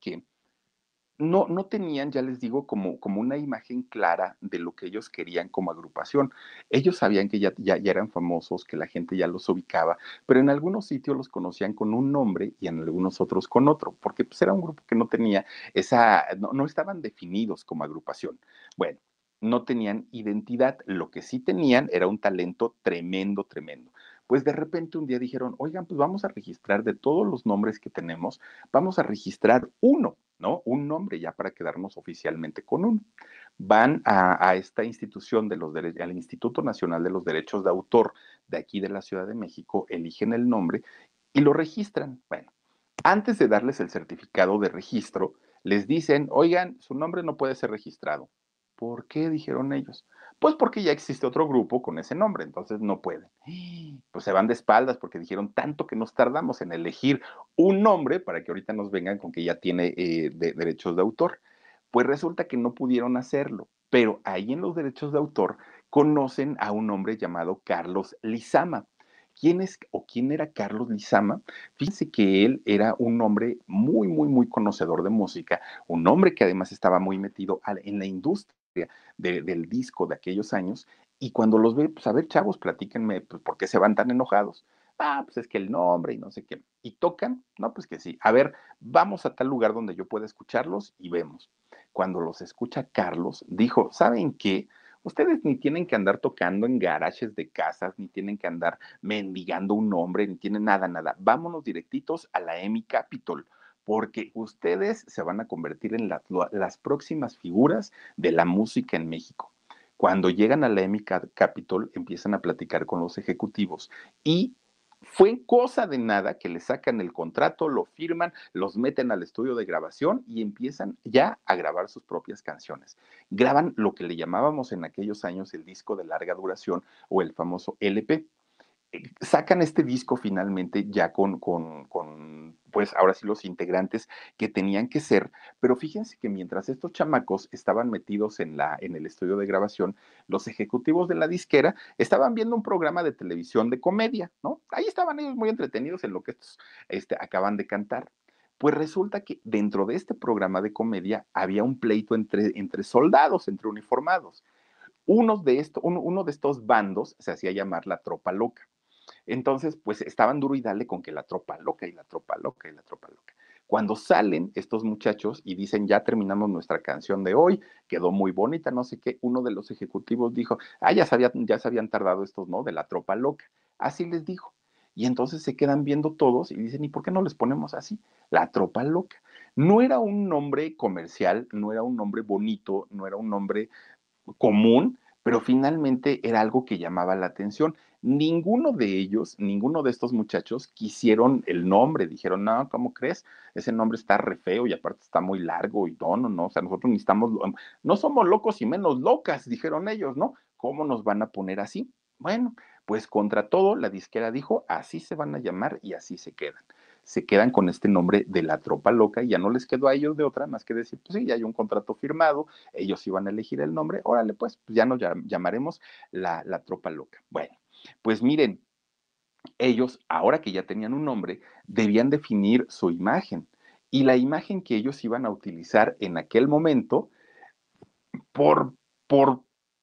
que no, tenían, ya les digo, como, una imagen clara de lo que ellos querían como agrupación. Ellos sabían que ya, ya, eran famosos, que la gente ya los ubicaba, pero en algunos sitios los conocían con un nombre y en algunos otros con otro, porque pues, era un grupo que no tenía esa, no estaban definidos como agrupación. Bueno, no tenían identidad, lo que sí tenían era un talento tremendo, tremendo pues de repente un día dijeron, oigan, pues vamos a registrar de todos los nombres que tenemos, vamos a registrar uno, ¿no? Un nombre ya para quedarnos oficialmente con uno. Van a, esta institución de los al Instituto Nacional de los Derechos de Autor de aquí de la Ciudad de México, eligen el nombre y lo registran. Bueno, antes de darles el certificado de registro, les dicen, oigan, su nombre no puede ser registrado. ¿Por qué? Dijeron ellos. Pues porque ya existe otro grupo con ese nombre, entonces no pueden. Pues se van de espaldas porque dijeron tanto que nos tardamos en elegir un nombre para que ahorita nos vengan con que ya tiene eh, derechos de autor. Pues resulta que no pudieron hacerlo, pero ahí en los derechos de autor conocen a un hombre llamado Carlos Lizama. ¿Quién es o quién era Carlos Lizama? Fíjense que él era un hombre muy, muy, muy conocedor de música, un hombre que además estaba muy metido en la industria del disco de aquellos años, y cuando los ve, pues a ver, chavos, platíquenme, pues, ¿por qué se van tan enojados? Ah, pues es que el nombre y no sé qué. ¿Y tocan? No, pues que sí. A ver, vamos a tal lugar donde yo pueda escucharlos y vemos. Cuando los escucha Carlos, dijo, ¿saben qué? Ustedes ni tienen que andar tocando en garajes de casas, ni tienen que andar mendigando un nombre, ni tienen nada, nada. Vámonos directitos a la EMI Capitol porque ustedes se van a convertir en las próximas figuras de la música en México. Cuando llegan a la EMI Capitol, empiezan a platicar con los ejecutivos y fue cosa de nada que le sacan el contrato, lo firman, los meten al estudio de grabación y empiezan ya a grabar sus propias canciones. Graban lo que le llamábamos en aquellos años el disco de larga duración o el famoso LP. Sacan este disco finalmente ya con, con, pues ahora sí los integrantes que tenían que ser, pero fíjense que mientras estos chamacos estaban metidos en, la, en el estudio de grabación, los ejecutivos de la disquera estaban viendo un programa de televisión de comedia, ¿no? Ahí estaban ellos muy entretenidos en lo que estos este, acaban de cantar. Pues resulta que dentro de este programa de comedia había un pleito entre, entre soldados, entre uniformados. Uno de, esto, uno de estos bandos se hacía llamar la tropa loca entonces, pues estaban duro y dale con que la tropa loca y la tropa loca y la tropa loca. Cuando salen estos muchachos y dicen, ya terminamos nuestra canción de hoy, quedó muy bonita, no sé qué, uno de los ejecutivos dijo, ah, ya se, ya se habían tardado estos, ¿no? De la tropa loca. Así les dijo. Y entonces se quedan viendo todos y dicen, ¿y por qué no les ponemos así? La tropa loca. No era un nombre comercial, no era un nombre bonito, no era un nombre común, pero finalmente era algo que llamaba la atención. Ninguno de ellos, ninguno de estos muchachos quisieron el nombre, dijeron, no, ¿cómo crees? Ese nombre está re feo y aparte está muy largo y no, no, no, o sea, nosotros necesitamos, no somos locos y menos locas, dijeron ellos, ¿no? ¿Cómo nos van a poner así? Bueno, pues contra todo, la disquera dijo, así se van a llamar y así se quedan se quedan con este nombre de la tropa loca y ya no les quedó a ellos de otra más que decir, pues sí, ya hay un contrato firmado, ellos iban a elegir el nombre, órale, pues, pues ya nos llamaremos la, la tropa loca. Bueno, pues miren, ellos, ahora que ya tenían un nombre, debían definir su imagen. Y la imagen que ellos iban a utilizar en aquel momento, por, por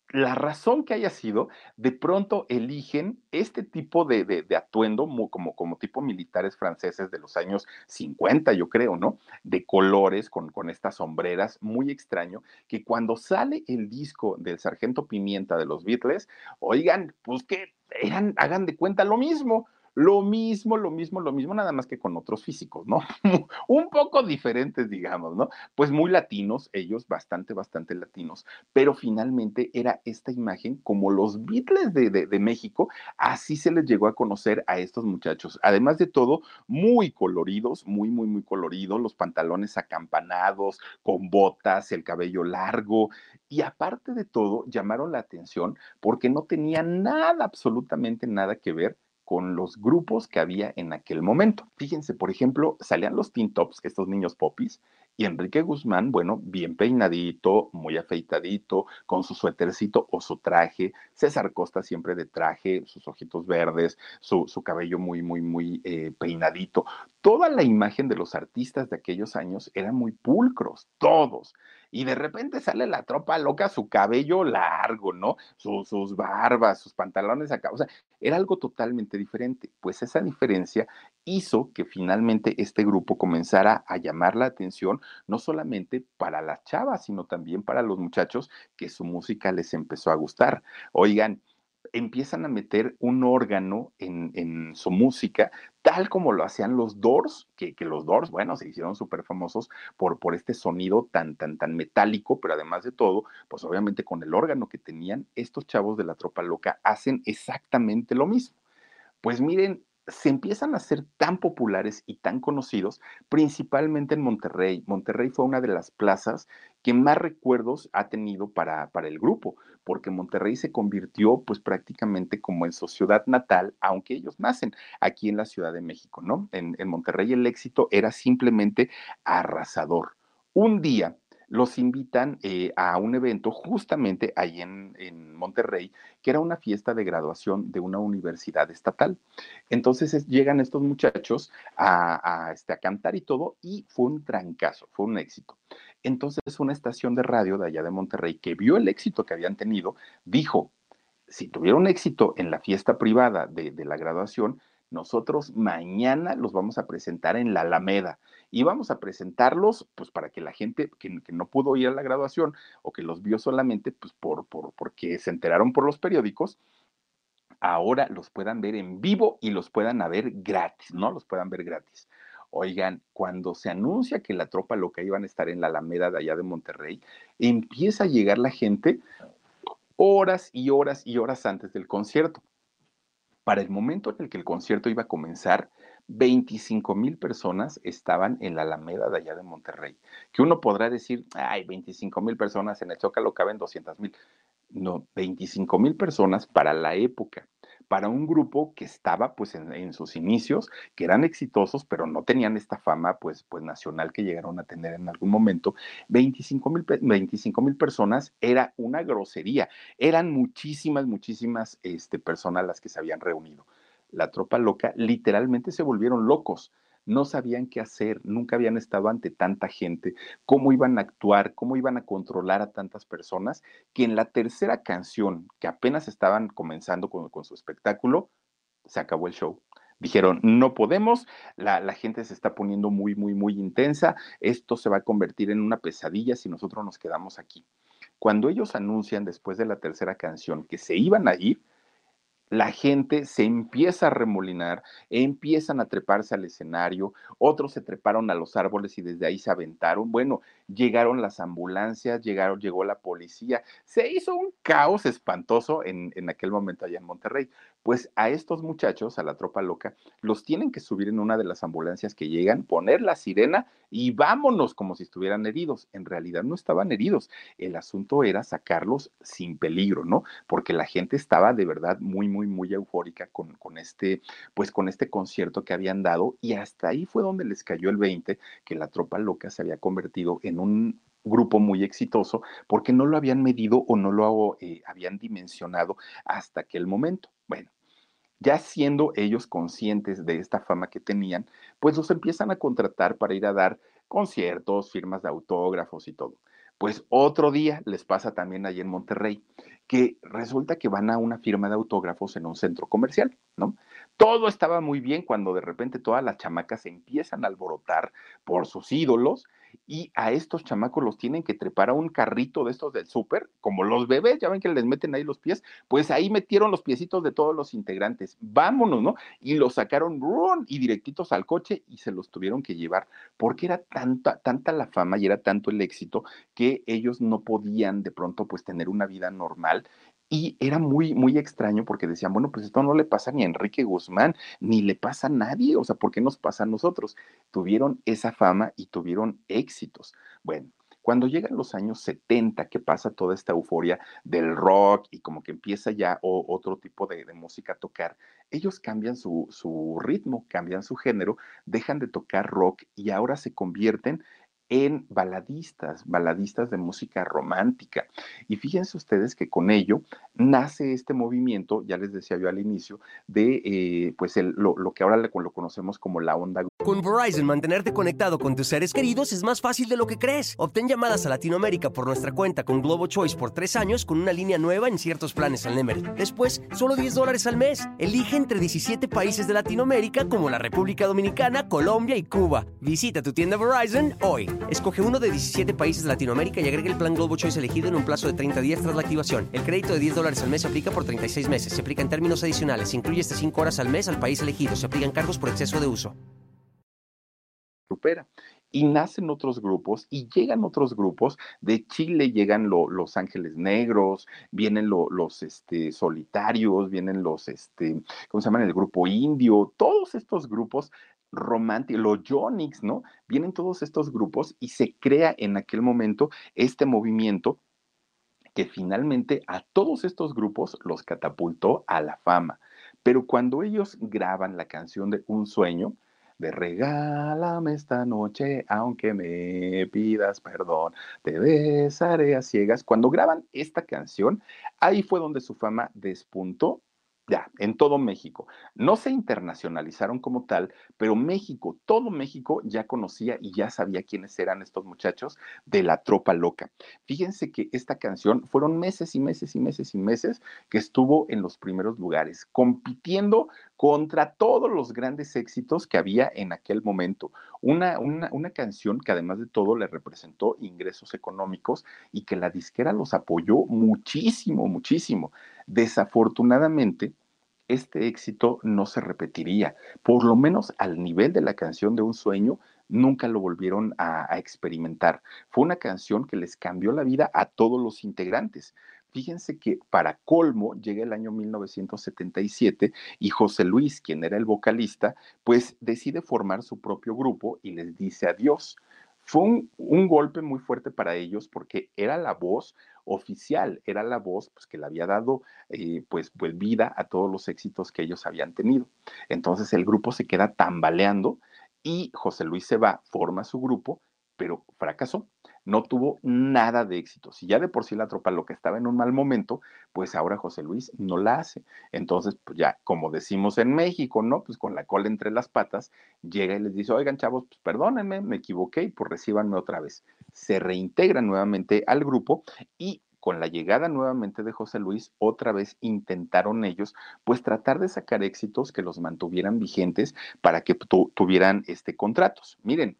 la razón que haya sido, de pronto eligen este tipo de, atuendo como, como tipo militares franceses de los años 50, yo creo, ¿no? De colores, con, con estas sombreras, muy extraño, que cuando sale el disco del Sargento Pimienta de los Beatles, oigan, pues que eran, hagan de cuenta lo mismo, lo mismo, lo mismo, lo mismo, nada más que con otros físicos, ¿no? Un poco diferentes, digamos, ¿no? Pues muy latinos, ellos, bastante, bastante latinos, pero finalmente era esta imagen como los Beatles de, de, México, así se les llegó a conocer a estos muchachos. Además de todo, muy coloridos, muy, muy, muy coloridos, los pantalones acampanados, con botas, el cabello largo, y aparte de todo, llamaron la atención porque no tenían nada, absolutamente nada que ver con los grupos que había en aquel momento. Fíjense, por ejemplo, salían los Teen Tops, estos niños popis, y Enrique Guzmán, bueno, bien peinadito, muy afeitadito, con su suétercito o su traje. César Costa siempre de traje, sus ojitos verdes, su, cabello muy, muy, muy eh, peinadito. Toda la imagen de los artistas de aquellos años eran muy pulcros, todos y de repente sale la tropa loca, su cabello largo, ¿no? sus barbas, sus pantalones acá, o sea, era algo totalmente diferente. Pues esa diferencia hizo que finalmente este grupo comenzara a llamar la atención, no solamente para las chavas, sino también para los muchachos que su música les empezó a gustar. Oigan, empiezan a meter un órgano en, su música, tal como lo hacían los Doors, que, los Doors, bueno, se hicieron súper famosos por, por este sonido tan, tan, tan metálico, pero además de todo, pues obviamente con el órgano que tenían, estos chavos de la tropa loca hacen exactamente lo mismo. Pues miren, se empiezan a ser tan populares y tan conocidos, principalmente en Monterrey. Monterrey fue una de las plazas que más recuerdos ha tenido para, para el grupo, porque Monterrey se convirtió pues prácticamente como en su ciudad natal, aunque ellos nacen aquí en la Ciudad de México, ¿no? En, en Monterrey el éxito era simplemente arrasador. Un día, los invitan eh, a un evento justamente ahí en, Monterrey, que era una fiesta de graduación de una universidad estatal. Entonces llegan estos muchachos a, este, a cantar y todo, y fue un trancazo, fue un éxito. Entonces una estación de radio de allá de Monterrey que vio el éxito que habían tenido, dijo, si tuvieron éxito en la fiesta privada de, la graduación, nosotros mañana los vamos a presentar en la Alameda y vamos a presentarlos pues para que la gente que, no pudo ir a la graduación o que los vio solamente pues por, por, porque se enteraron por los periódicos, ahora los puedan ver en vivo y los puedan ver gratis, ¿no? Los puedan ver gratis. Oigan, cuando se anuncia que la tropa loca iban a estar en la Alameda de allá de Monterrey, empieza a llegar la gente horas y horas y horas antes del concierto. Para el momento en el que el concierto iba a comenzar, 25 mil personas estaban en la Alameda de allá de Monterrey. Que uno podrá decir, ay, 25 mil personas en el Zócalo caben 200 mil. No, 25 mil personas para la época para un grupo que estaba pues en, sus inicios, que eran exitosos, pero no tenían esta fama pues, pues nacional que llegaron a tener en algún momento. 25 mil personas era una grosería, eran muchísimas, muchísimas este, personas las que se habían reunido. La tropa loca literalmente se volvieron locos no sabían qué hacer, nunca habían estado ante tanta gente, cómo iban a actuar, cómo iban a controlar a tantas personas, que en la tercera canción, que apenas estaban comenzando con, su espectáculo, se acabó el show. Dijeron, no podemos, la, la, gente se está poniendo muy, muy, muy intensa, esto se va a convertir en una pesadilla si nosotros nos quedamos aquí. Cuando ellos anuncian después de la tercera canción que se iban a ir, la gente se empieza a remolinar, empiezan a treparse al escenario, otros se treparon a los árboles y desde ahí se aventaron. Bueno, llegaron las ambulancias, llegaron, llegó la policía, se hizo un caos espantoso en, en aquel momento allá en Monterrey. Pues a estos muchachos, a la tropa loca, los tienen que subir en una de las ambulancias que llegan, poner la sirena y vámonos como si estuvieran heridos. En realidad no estaban heridos. El asunto era sacarlos sin peligro, ¿no? Porque la gente estaba de verdad muy, muy, muy eufórica con, con este, pues con este concierto que habían dado y hasta ahí fue donde les cayó el 20 que la tropa loca se había convertido en un grupo muy exitoso porque no lo habían medido o no lo eh, habían dimensionado hasta aquel momento. Bueno, ya siendo ellos conscientes de esta fama que tenían, pues los empiezan a contratar para ir a dar conciertos, firmas de autógrafos y todo. Pues otro día les pasa también allí en Monterrey, que resulta que van a una firma de autógrafos en un centro comercial, ¿no? Todo estaba muy bien cuando de repente todas las chamacas se empiezan a alborotar por sus ídolos y a estos chamacos los tienen que trepar a un carrito de estos del súper, como los bebés, ya ven que les meten ahí los pies, pues ahí metieron los piecitos de todos los integrantes, vámonos, ¿no? Y los sacaron y directitos al coche y se los tuvieron que llevar, porque era tanta, tanta la fama y era tanto el éxito que ellos no podían de pronto pues tener una vida normal y era muy, muy extraño porque decían, bueno, pues esto no le pasa ni a Enrique Guzmán, ni le pasa a nadie, o sea, ¿por qué nos pasa a nosotros? Tuvieron esa fama y tuvieron éxitos. Bueno, cuando llegan los años 70, que pasa toda esta euforia del rock y como que empieza ya otro tipo de, de, música a tocar, ellos cambian su, su ritmo, cambian su género, dejan de tocar rock y ahora se convierten en baladistas, baladistas de música romántica. Y fíjense ustedes que con ello nace este movimiento, ya les decía yo al inicio, de eh, pues el, lo, lo, que ahora lo, conocemos como la onda. Con Verizon, mantenerte conectado con tus seres queridos es más fácil de lo que crees. Obtén llamadas a Latinoamérica por nuestra cuenta con Globo Choice por tres años con una línea nueva en ciertos planes al Nemer. Después, solo 10 dólares al mes. Elige entre 17 países de Latinoamérica como la República Dominicana, Colombia y Cuba. Visita tu tienda Verizon hoy. Escoge uno de 17 países de Latinoamérica y agrega el plan Globo Choice elegido en un plazo de 30 días tras la activación. El crédito de 10 dólares al mes se aplica por 36 meses. Se aplica en términos adicionales. Se incluye hasta 5 horas al mes al país elegido. Se aplican cargos por exceso de uso. Supera. Y nacen otros grupos y llegan otros grupos. De Chile llegan los Ángeles Negros, vienen los este, solitarios, vienen los, este, ¿cómo se llaman? El grupo indio. Todos estos grupos romántico, los Yonix, ¿no? Vienen todos estos grupos y se crea en aquel momento este movimiento que finalmente a todos estos grupos los catapultó a la fama. Pero cuando ellos graban la canción de Un sueño, de regálame esta noche, aunque me pidas perdón, te besaré a ciegas. Cuando graban esta canción, ahí fue donde su fama despuntó ya, en todo México. No se internacionalizaron como tal, pero México, todo México ya conocía y ya sabía quiénes eran estos muchachos de la tropa loca. Fíjense que esta canción fueron meses y meses y meses y meses que estuvo en los primeros lugares, compitiendo contra todos los grandes éxitos que había en aquel momento. Una, una, una canción que además de todo le representó ingresos económicos y que la disquera los apoyó muchísimo, muchísimo. Desafortunadamente, este éxito no se repetiría, por lo menos al nivel de la canción de un sueño, nunca lo volvieron a, experimentar. Fue una canción que les cambió la vida a todos los integrantes fíjense que para colmo llega el año 1977 y José Luis, quien era el vocalista, pues decide formar su propio grupo y les dice adiós. Fue un, golpe muy fuerte para ellos porque era la voz oficial, era la voz pues, que le había dado eh, pues, pues vida a todos los éxitos que ellos habían tenido. Entonces el grupo se queda tambaleando y José Luis se va, forma su grupo, pero fracasó no tuvo nada de éxito. Si ya de por sí la tropa lo que estaba en un mal momento, pues ahora José Luis no la hace. Entonces, pues ya, como decimos en México, ¿no? Pues con la cola entre las patas, llega y les dice, oigan chavos, pues perdónenme, me equivoqué, pues recibanme otra vez. Se reintegra nuevamente al grupo y con la llegada nuevamente de José Luis, otra vez intentaron ellos, pues tratar de sacar éxitos que los mantuvieran vigentes para que tuvieran este contratos. Miren,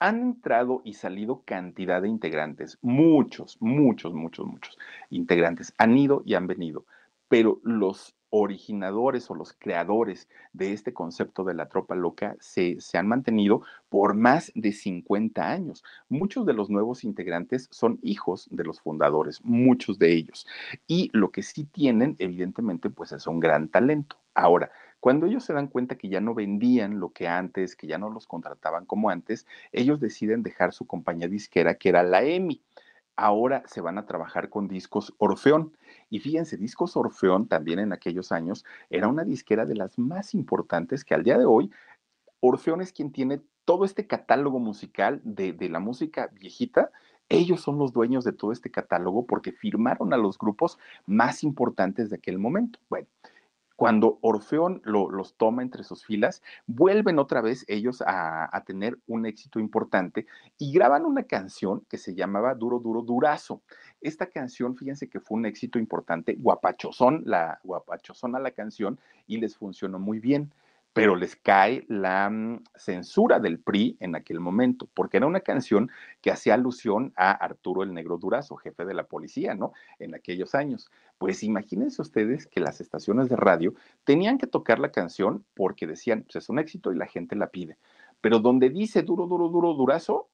han entrado y salido cantidad de integrantes, muchos, muchos, muchos, muchos integrantes han ido y han venido, pero los originadores o los creadores de este concepto de la tropa loca se, se, han mantenido por más de 50 años. Muchos de los nuevos integrantes son hijos de los fundadores, muchos de ellos. Y lo que sí tienen, evidentemente, pues es un gran talento. Ahora, cuando ellos se dan cuenta que ya no vendían lo que antes, que ya no los contrataban como antes, ellos deciden dejar su compañía disquera, que era la EMI. Ahora se van a trabajar con discos Orfeón. Y fíjense, Discos Orfeón también en aquellos años era una disquera de las más importantes que al día de hoy, Orfeón es quien tiene todo este catálogo musical de, de la música viejita, ellos son los dueños de todo este catálogo porque firmaron a los grupos más importantes de aquel momento. Bueno, cuando Orfeón los toma entre sus filas, vuelven otra vez ellos a, tener un éxito importante y graban una canción que se llamaba Duro, Duro, Durazo. Esta canción, fíjense que fue un éxito importante, guapachosón, la guapachosón a la canción y les funcionó muy bien pero les cae la mm, censura del PRI en aquel momento, porque era una canción que hacía alusión a Arturo el Negro Durazo, jefe de la policía, ¿no? En aquellos años. Pues imagínense ustedes que las estaciones de radio tenían que tocar la canción porque decían, pues es un éxito y la gente la pide. Pero donde dice duro, duro, duro, durazo,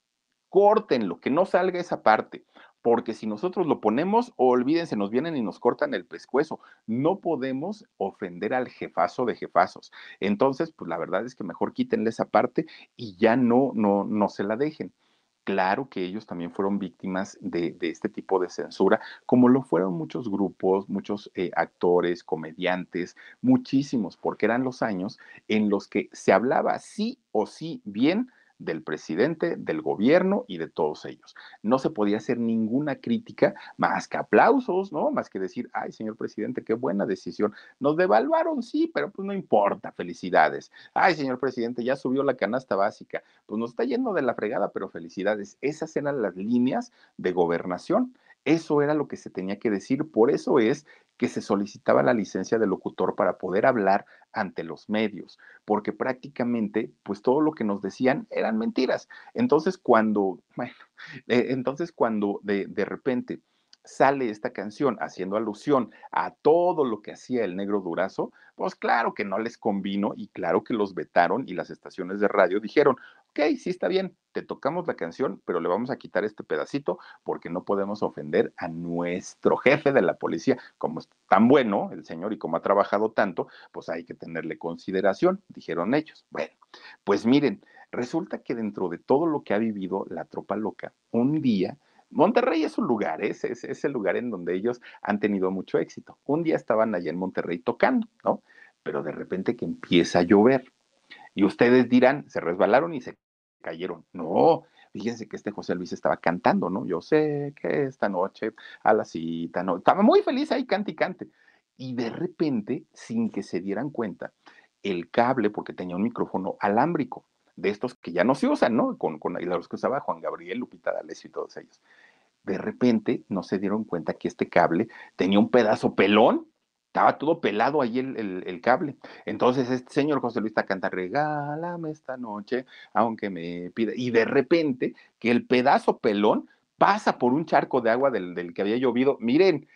córtenlo, que no salga esa parte porque si nosotros lo ponemos, olvídense, nos vienen y nos cortan el pescuezo. No podemos ofender al jefazo de jefazos. Entonces, pues la verdad es que mejor quítenle esa parte y ya no, no, no se la dejen. Claro que ellos también fueron víctimas de, este tipo de censura, como lo fueron muchos grupos, muchos eh, actores, comediantes, muchísimos, porque eran los años en los que se hablaba sí o sí bien del presidente, del gobierno y de todos ellos. No se podía hacer ninguna crítica más que aplausos, ¿no? Más que decir, ay, señor presidente, qué buena decisión. Nos devaluaron, sí, pero pues no importa, felicidades. Ay, señor presidente, ya subió la canasta básica. Pues nos está yendo de la fregada, pero felicidades. Esas eran las líneas de gobernación. Eso era lo que se tenía que decir. Por eso es que se solicitaba la licencia de locutor para poder hablar ante los medios, porque prácticamente, pues todo lo que nos decían eran mentiras. Entonces, cuando, bueno, eh, entonces cuando de, de repente sale esta canción haciendo alusión a todo lo que hacía el negro Durazo, pues claro que no les convino y claro que los vetaron y las estaciones de radio dijeron, ok, sí está bien, te tocamos la canción, pero le vamos a quitar este pedacito porque no podemos ofender a nuestro jefe de la policía, como es tan bueno el señor y como ha trabajado tanto, pues hay que tenerle consideración, dijeron ellos. Bueno, pues miren, resulta que dentro de todo lo que ha vivido la tropa loca, un día Monterrey es un lugar, ¿eh? es, es, el lugar en donde ellos han tenido mucho éxito. Un día estaban allá en Monterrey tocando, ¿no? Pero de repente que empieza a llover. Y ustedes dirán, se resbalaron y se cayeron. No, fíjense que este José Luis estaba cantando, ¿no? Yo sé que esta noche a la cita, ¿no? Estaba muy feliz ahí, cante y cante. Y de repente, sin que se dieran cuenta, el cable, porque tenía un micrófono alámbrico, de estos que ya no se usan, ¿no? Con, con los que usaba Juan Gabriel, Lupita D'Alessio y todos ellos. De repente no se dieron cuenta que este cable tenía un pedazo pelón, estaba todo pelado ahí el, cable. Entonces este señor José Luis está canta, regálame esta noche, aunque me pida. Y de repente que el pedazo pelón pasa por un charco de agua del, del que había llovido. Miren,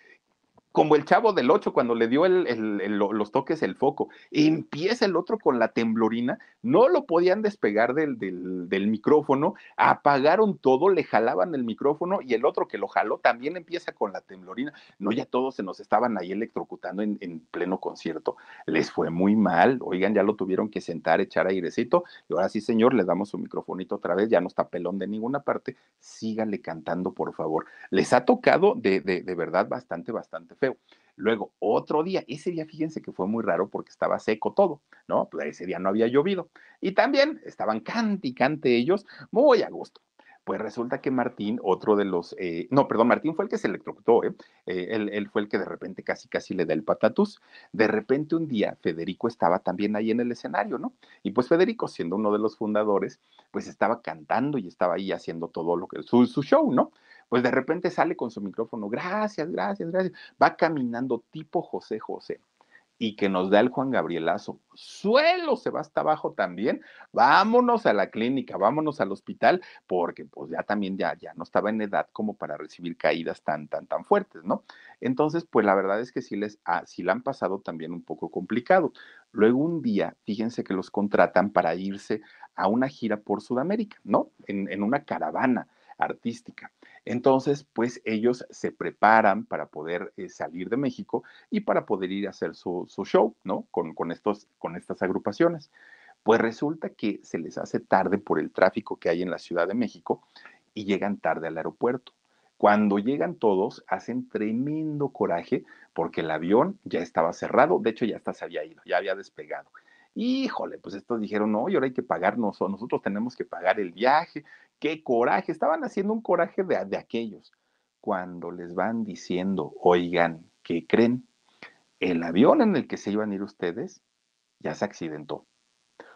como el chavo del 8 cuando le dio los toques el foco, empieza el otro con la temblorina, no lo podían despegar del, micrófono, apagaron todo, le jalaban el micrófono y el otro que lo jaló también empieza con la temblorina. No, ya todos se nos estaban ahí electrocutando en, en pleno concierto. Les fue muy mal, oigan, ya lo tuvieron que sentar, echar airecito y ahora sí, señor, le damos su microfonito otra vez, ya no está pelón de ninguna parte, sígale cantando, por favor. Les ha tocado de, de verdad bastante, bastante feo. Luego, otro día, ese día fíjense que fue muy raro porque estaba seco todo, ¿no? Pues ese día no había llovido. Y también estaban cante y cante ellos muy a gusto. Pues resulta que Martín, otro de los, eh, no, perdón, Martín fue el que se electrocutó, ¿eh? eh él, fue el que de repente casi, casi le da el patatús. De repente un día Federico estaba también ahí en el escenario, ¿no? Y pues Federico, siendo uno de los fundadores, pues estaba cantando y estaba ahí haciendo todo lo que, su show, ¿no? Pues de repente sale con su micrófono, gracias, gracias, gracias, va caminando tipo José José y que nos da el Juan Gabrielazo, suelo se va hasta abajo también, vámonos a la clínica, vámonos al hospital, porque pues ya también ya, ya no estaba en edad como para recibir caídas tan, tan, tan fuertes, ¿no? Entonces, pues la verdad es que sí les ha, sí la han pasado también un poco complicado. Luego un día, fíjense que los contratan para irse a una gira por Sudamérica, ¿no? En, en una caravana artística. Entonces, pues ellos se preparan para poder eh, salir de México y para poder ir a hacer su, show, ¿no? Con, estos, con estas agrupaciones. Pues resulta que se les hace tarde por el tráfico que hay en la Ciudad de México y llegan tarde al aeropuerto. Cuando llegan todos, hacen tremendo coraje porque el avión ya estaba cerrado, de hecho ya hasta se había ido, ya había despegado. Híjole, pues estos dijeron, no, y ahora hay que pagarnos, nosotros tenemos que pagar el viaje. Qué coraje, estaban haciendo un coraje de, aquellos. Cuando les van diciendo, oigan, ¿qué creen? El avión en el que se iban a ir ustedes ya se accidentó.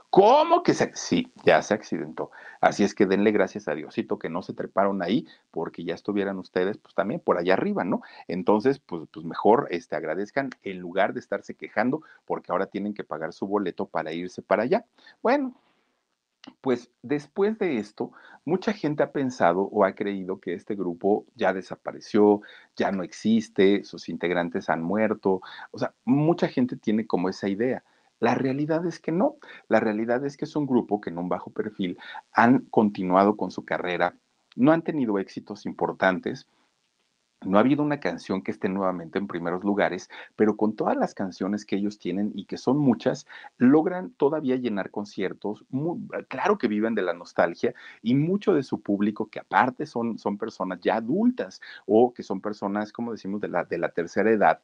¿Cómo que se.? Sí, ya se accidentó. Así es que denle gracias a Diosito que no se treparon ahí, porque ya estuvieran ustedes, pues también por allá arriba, ¿no? Entonces, pues, pues mejor este, agradezcan en lugar de estarse quejando, porque ahora tienen que pagar su boleto para irse para allá. Bueno, pues después de esto, mucha gente ha pensado o ha creído que este grupo ya desapareció, ya no existe, sus integrantes han muerto. O sea, mucha gente tiene como esa idea. La realidad es que no. La realidad es que es un grupo que en un bajo perfil han continuado con su carrera, no han tenido éxitos importantes, no ha habido una canción que esté nuevamente en primeros lugares, pero con todas las canciones que ellos tienen y que son muchas, logran todavía llenar conciertos. claro que viven de la nostalgia y mucho de su público, que aparte son, son personas ya adultas o que son personas, como decimos, de la, de la tercera edad,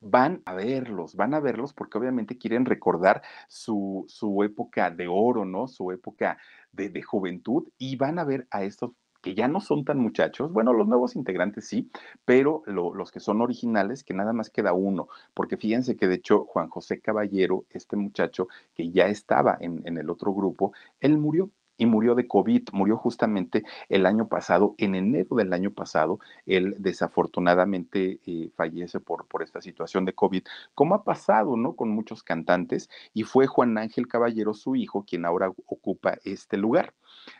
van a verlos, van a verlos porque obviamente quieren recordar su, su época de oro, ¿no? Su época de, de, juventud y van a ver a estos que ya no son tan muchachos, bueno, los nuevos integrantes sí, pero los que son originales, que nada más queda uno, porque fíjense que de hecho Juan José Caballero, este muchacho que ya estaba en, en el otro grupo, él murió, y murió de COVID, murió justamente el año pasado, en enero del año pasado, él desafortunadamente eh, fallece por, por esta situación de COVID, como ha pasado, ¿no? Con muchos cantantes, y fue Juan Ángel Caballero, su hijo, quien ahora ocupa este lugar.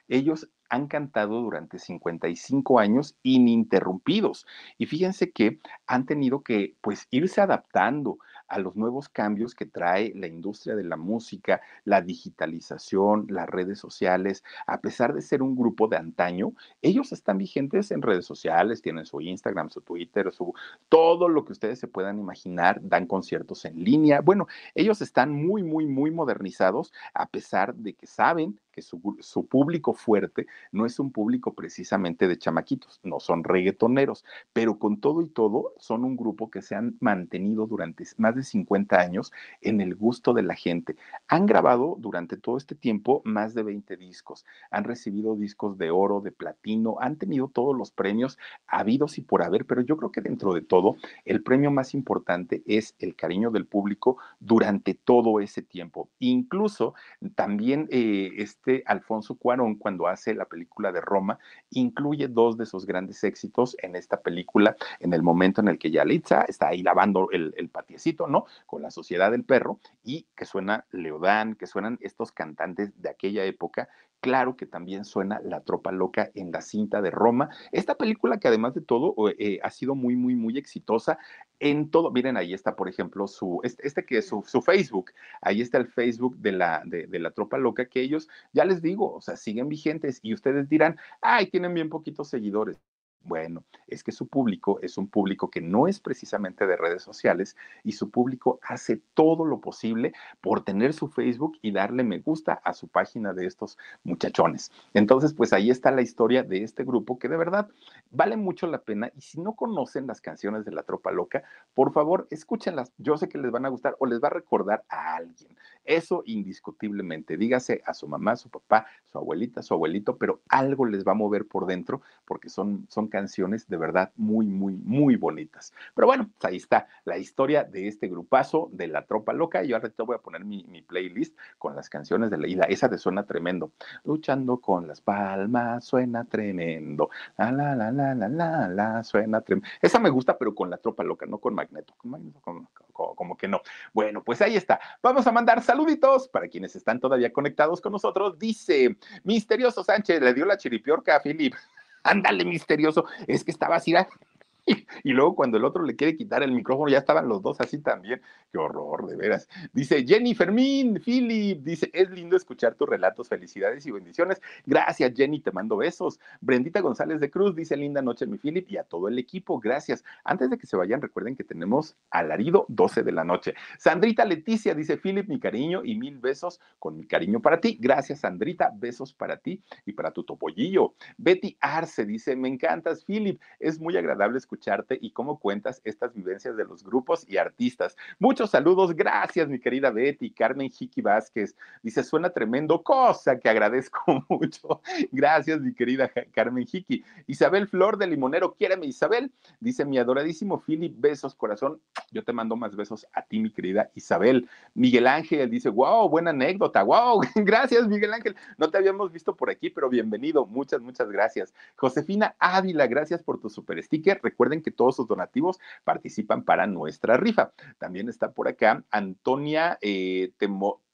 Ellos han cantado durante 55 años ininterrumpidos y fíjense que han tenido que pues irse adaptando a los nuevos cambios que trae la industria de la música, la digitalización, las redes sociales. A pesar de ser un grupo de antaño, ellos están vigentes en redes sociales, tienen su Instagram, su Twitter, su todo lo que ustedes se puedan imaginar, dan conciertos en línea. Bueno, ellos están muy, muy, muy modernizados, a pesar de que saben su, público fuerte no es un público precisamente de chamaquitos, no son reggaetoneros, pero con todo y todo son un grupo que se han mantenido durante más de 50 años en el gusto de la gente. Han grabado durante todo este tiempo más de 20 discos, han recibido discos de oro, de platino, han tenido todos los premios habidos y por haber, pero yo creo que dentro de todo, el premio más importante es el cariño del público durante todo ese tiempo. Incluso también eh, este Alfonso Cuarón, cuando hace la película de Roma, incluye dos de sus grandes éxitos en esta película, en el momento en el que Yalitza está ahí lavando el, el patiecito, ¿no? Con la Sociedad del Perro y que suena Leodán, que suenan estos cantantes de aquella época claro que también suena La Tropa Loca en la cinta de Roma. Esta película que además de todo eh, ha sido muy, muy, muy exitosa en todo. Miren, ahí está, por ejemplo, su, este, este que es su, Facebook. Ahí está el Facebook de la, de, de, la Tropa Loca que ellos, ya les digo, o sea, siguen vigentes y ustedes dirán, ay, tienen bien poquitos seguidores. Bueno, es que su público es un público que no es precisamente de redes sociales y su público hace todo lo posible por tener su Facebook y darle me gusta a su página de estos muchachones. Entonces, pues ahí está la historia de este grupo que de verdad vale mucho la pena y si no conocen las canciones de la Tropa Loca, por favor, escúchenlas. Yo sé que les van a gustar o les va a recordar a alguien. Eso indiscutiblemente. Dígase a su mamá, su papá, su abuelita, su abuelito, pero algo les va a mover por dentro porque son, son canciones de verdad muy, muy, muy bonitas. Pero bueno, pues ahí está la historia de este grupazo de la Tropa Loca. Yo ahorita voy a poner mi, mi playlist con las canciones de la ida. Esa te suena tremendo. Luchando con las palmas, suena tremendo. La, la, la, la, la, la, la, suena tremendo. Esa me gusta, pero con la Tropa Loca, no con Magneto. Con Magneto, como, como que no. Bueno, pues ahí está. Vamos a mandar saluditos para quienes están todavía conectados con nosotros. Dice, Misterioso Sánchez, le dio la chiripiorca a Filip ándale misterioso, es que estaba así, y luego cuando el otro le quiere quitar el micrófono, ya estaban los dos así también. Qué horror, de veras. Dice Jenny Fermín, Philip, dice, es lindo escuchar tus relatos, felicidades y bendiciones. Gracias, Jenny, te mando besos. Brendita González de Cruz dice, linda noche, mi Philip, y a todo el equipo, gracias. Antes de que se vayan, recuerden que tenemos alarido 12 de la noche. Sandrita Leticia dice, Philip, mi cariño y mil besos con mi cariño para ti. Gracias, Sandrita, besos para ti y para tu topollillo. Betty Arce dice, me encantas, Philip, es muy agradable escuchar y cómo cuentas estas vivencias de los grupos y artistas. Muchos saludos, gracias mi querida Betty, Carmen Jiqui Vázquez. Dice, suena tremendo, cosa que agradezco mucho. Gracias mi querida Carmen Jiqui. Isabel Flor de Limonero, quiéreme Isabel. Dice, mi adoradísimo Philip, besos corazón. Yo te mando más besos a ti mi querida Isabel. Miguel Ángel dice, wow, buena anécdota, wow, gracias Miguel Ángel. No te habíamos visto por aquí, pero bienvenido, muchas, muchas gracias. Josefina Ávila, gracias por tu super sticker. Recuerda Recuerden que todos sus donativos participan para nuestra rifa. También está por acá Antonia eh,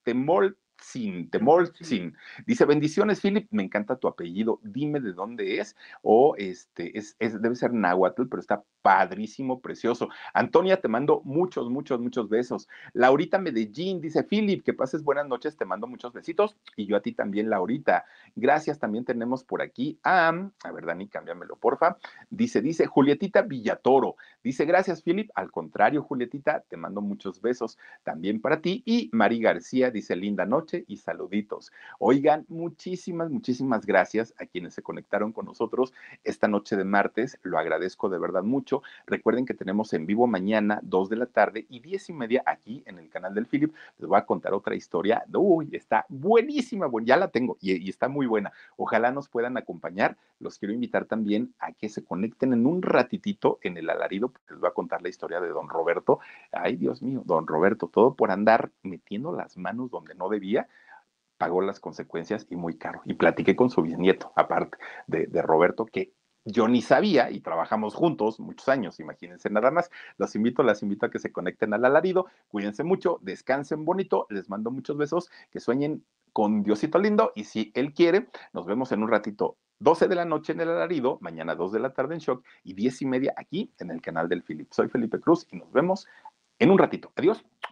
Temol sin temor, sin. Dice, bendiciones, Philip, me encanta tu apellido, dime de dónde es, o este, es, es, debe ser náhuatl, pero está padrísimo, precioso. Antonia, te mando muchos, muchos, muchos besos. Laurita Medellín dice, Philip, que pases buenas noches, te mando muchos besitos, y yo a ti también, Laurita. Gracias, también tenemos por aquí a, a ver, Dani, cámbiamelo, porfa. Dice, dice, Julietita Villatoro, dice, gracias, Philip, al contrario, Julietita, te mando muchos besos también para ti, y Mari García dice, linda noche y saluditos. Oigan, muchísimas, muchísimas gracias a quienes se conectaron con nosotros esta noche de martes. Lo agradezco de verdad mucho. Recuerden que tenemos en vivo mañana, dos de la tarde y diez y media aquí en el canal del Philip. Les voy a contar otra historia. Uy, está buenísima. Bueno, ya la tengo y, y está muy buena. Ojalá nos puedan acompañar. Los quiero invitar también a que se conecten en un ratitito en el alarido, porque les voy a contar la historia de don Roberto. Ay, Dios mío, don Roberto, todo por andar metiendo las manos donde no debía pagó las consecuencias y muy caro. Y platiqué con su bisnieto, aparte de, Roberto, que yo ni sabía y trabajamos juntos muchos años, imagínense nada más. Los invito, las invito a que se conecten al alarido, cuídense mucho, descansen bonito, les mando muchos besos, que sueñen con Diosito lindo y si él quiere, nos vemos en un ratito 12 de la noche en el alarido, mañana 2 de la tarde en shock y 10 y media aquí en el canal del Philip. Soy Felipe Cruz y nos vemos en un ratito. Adiós,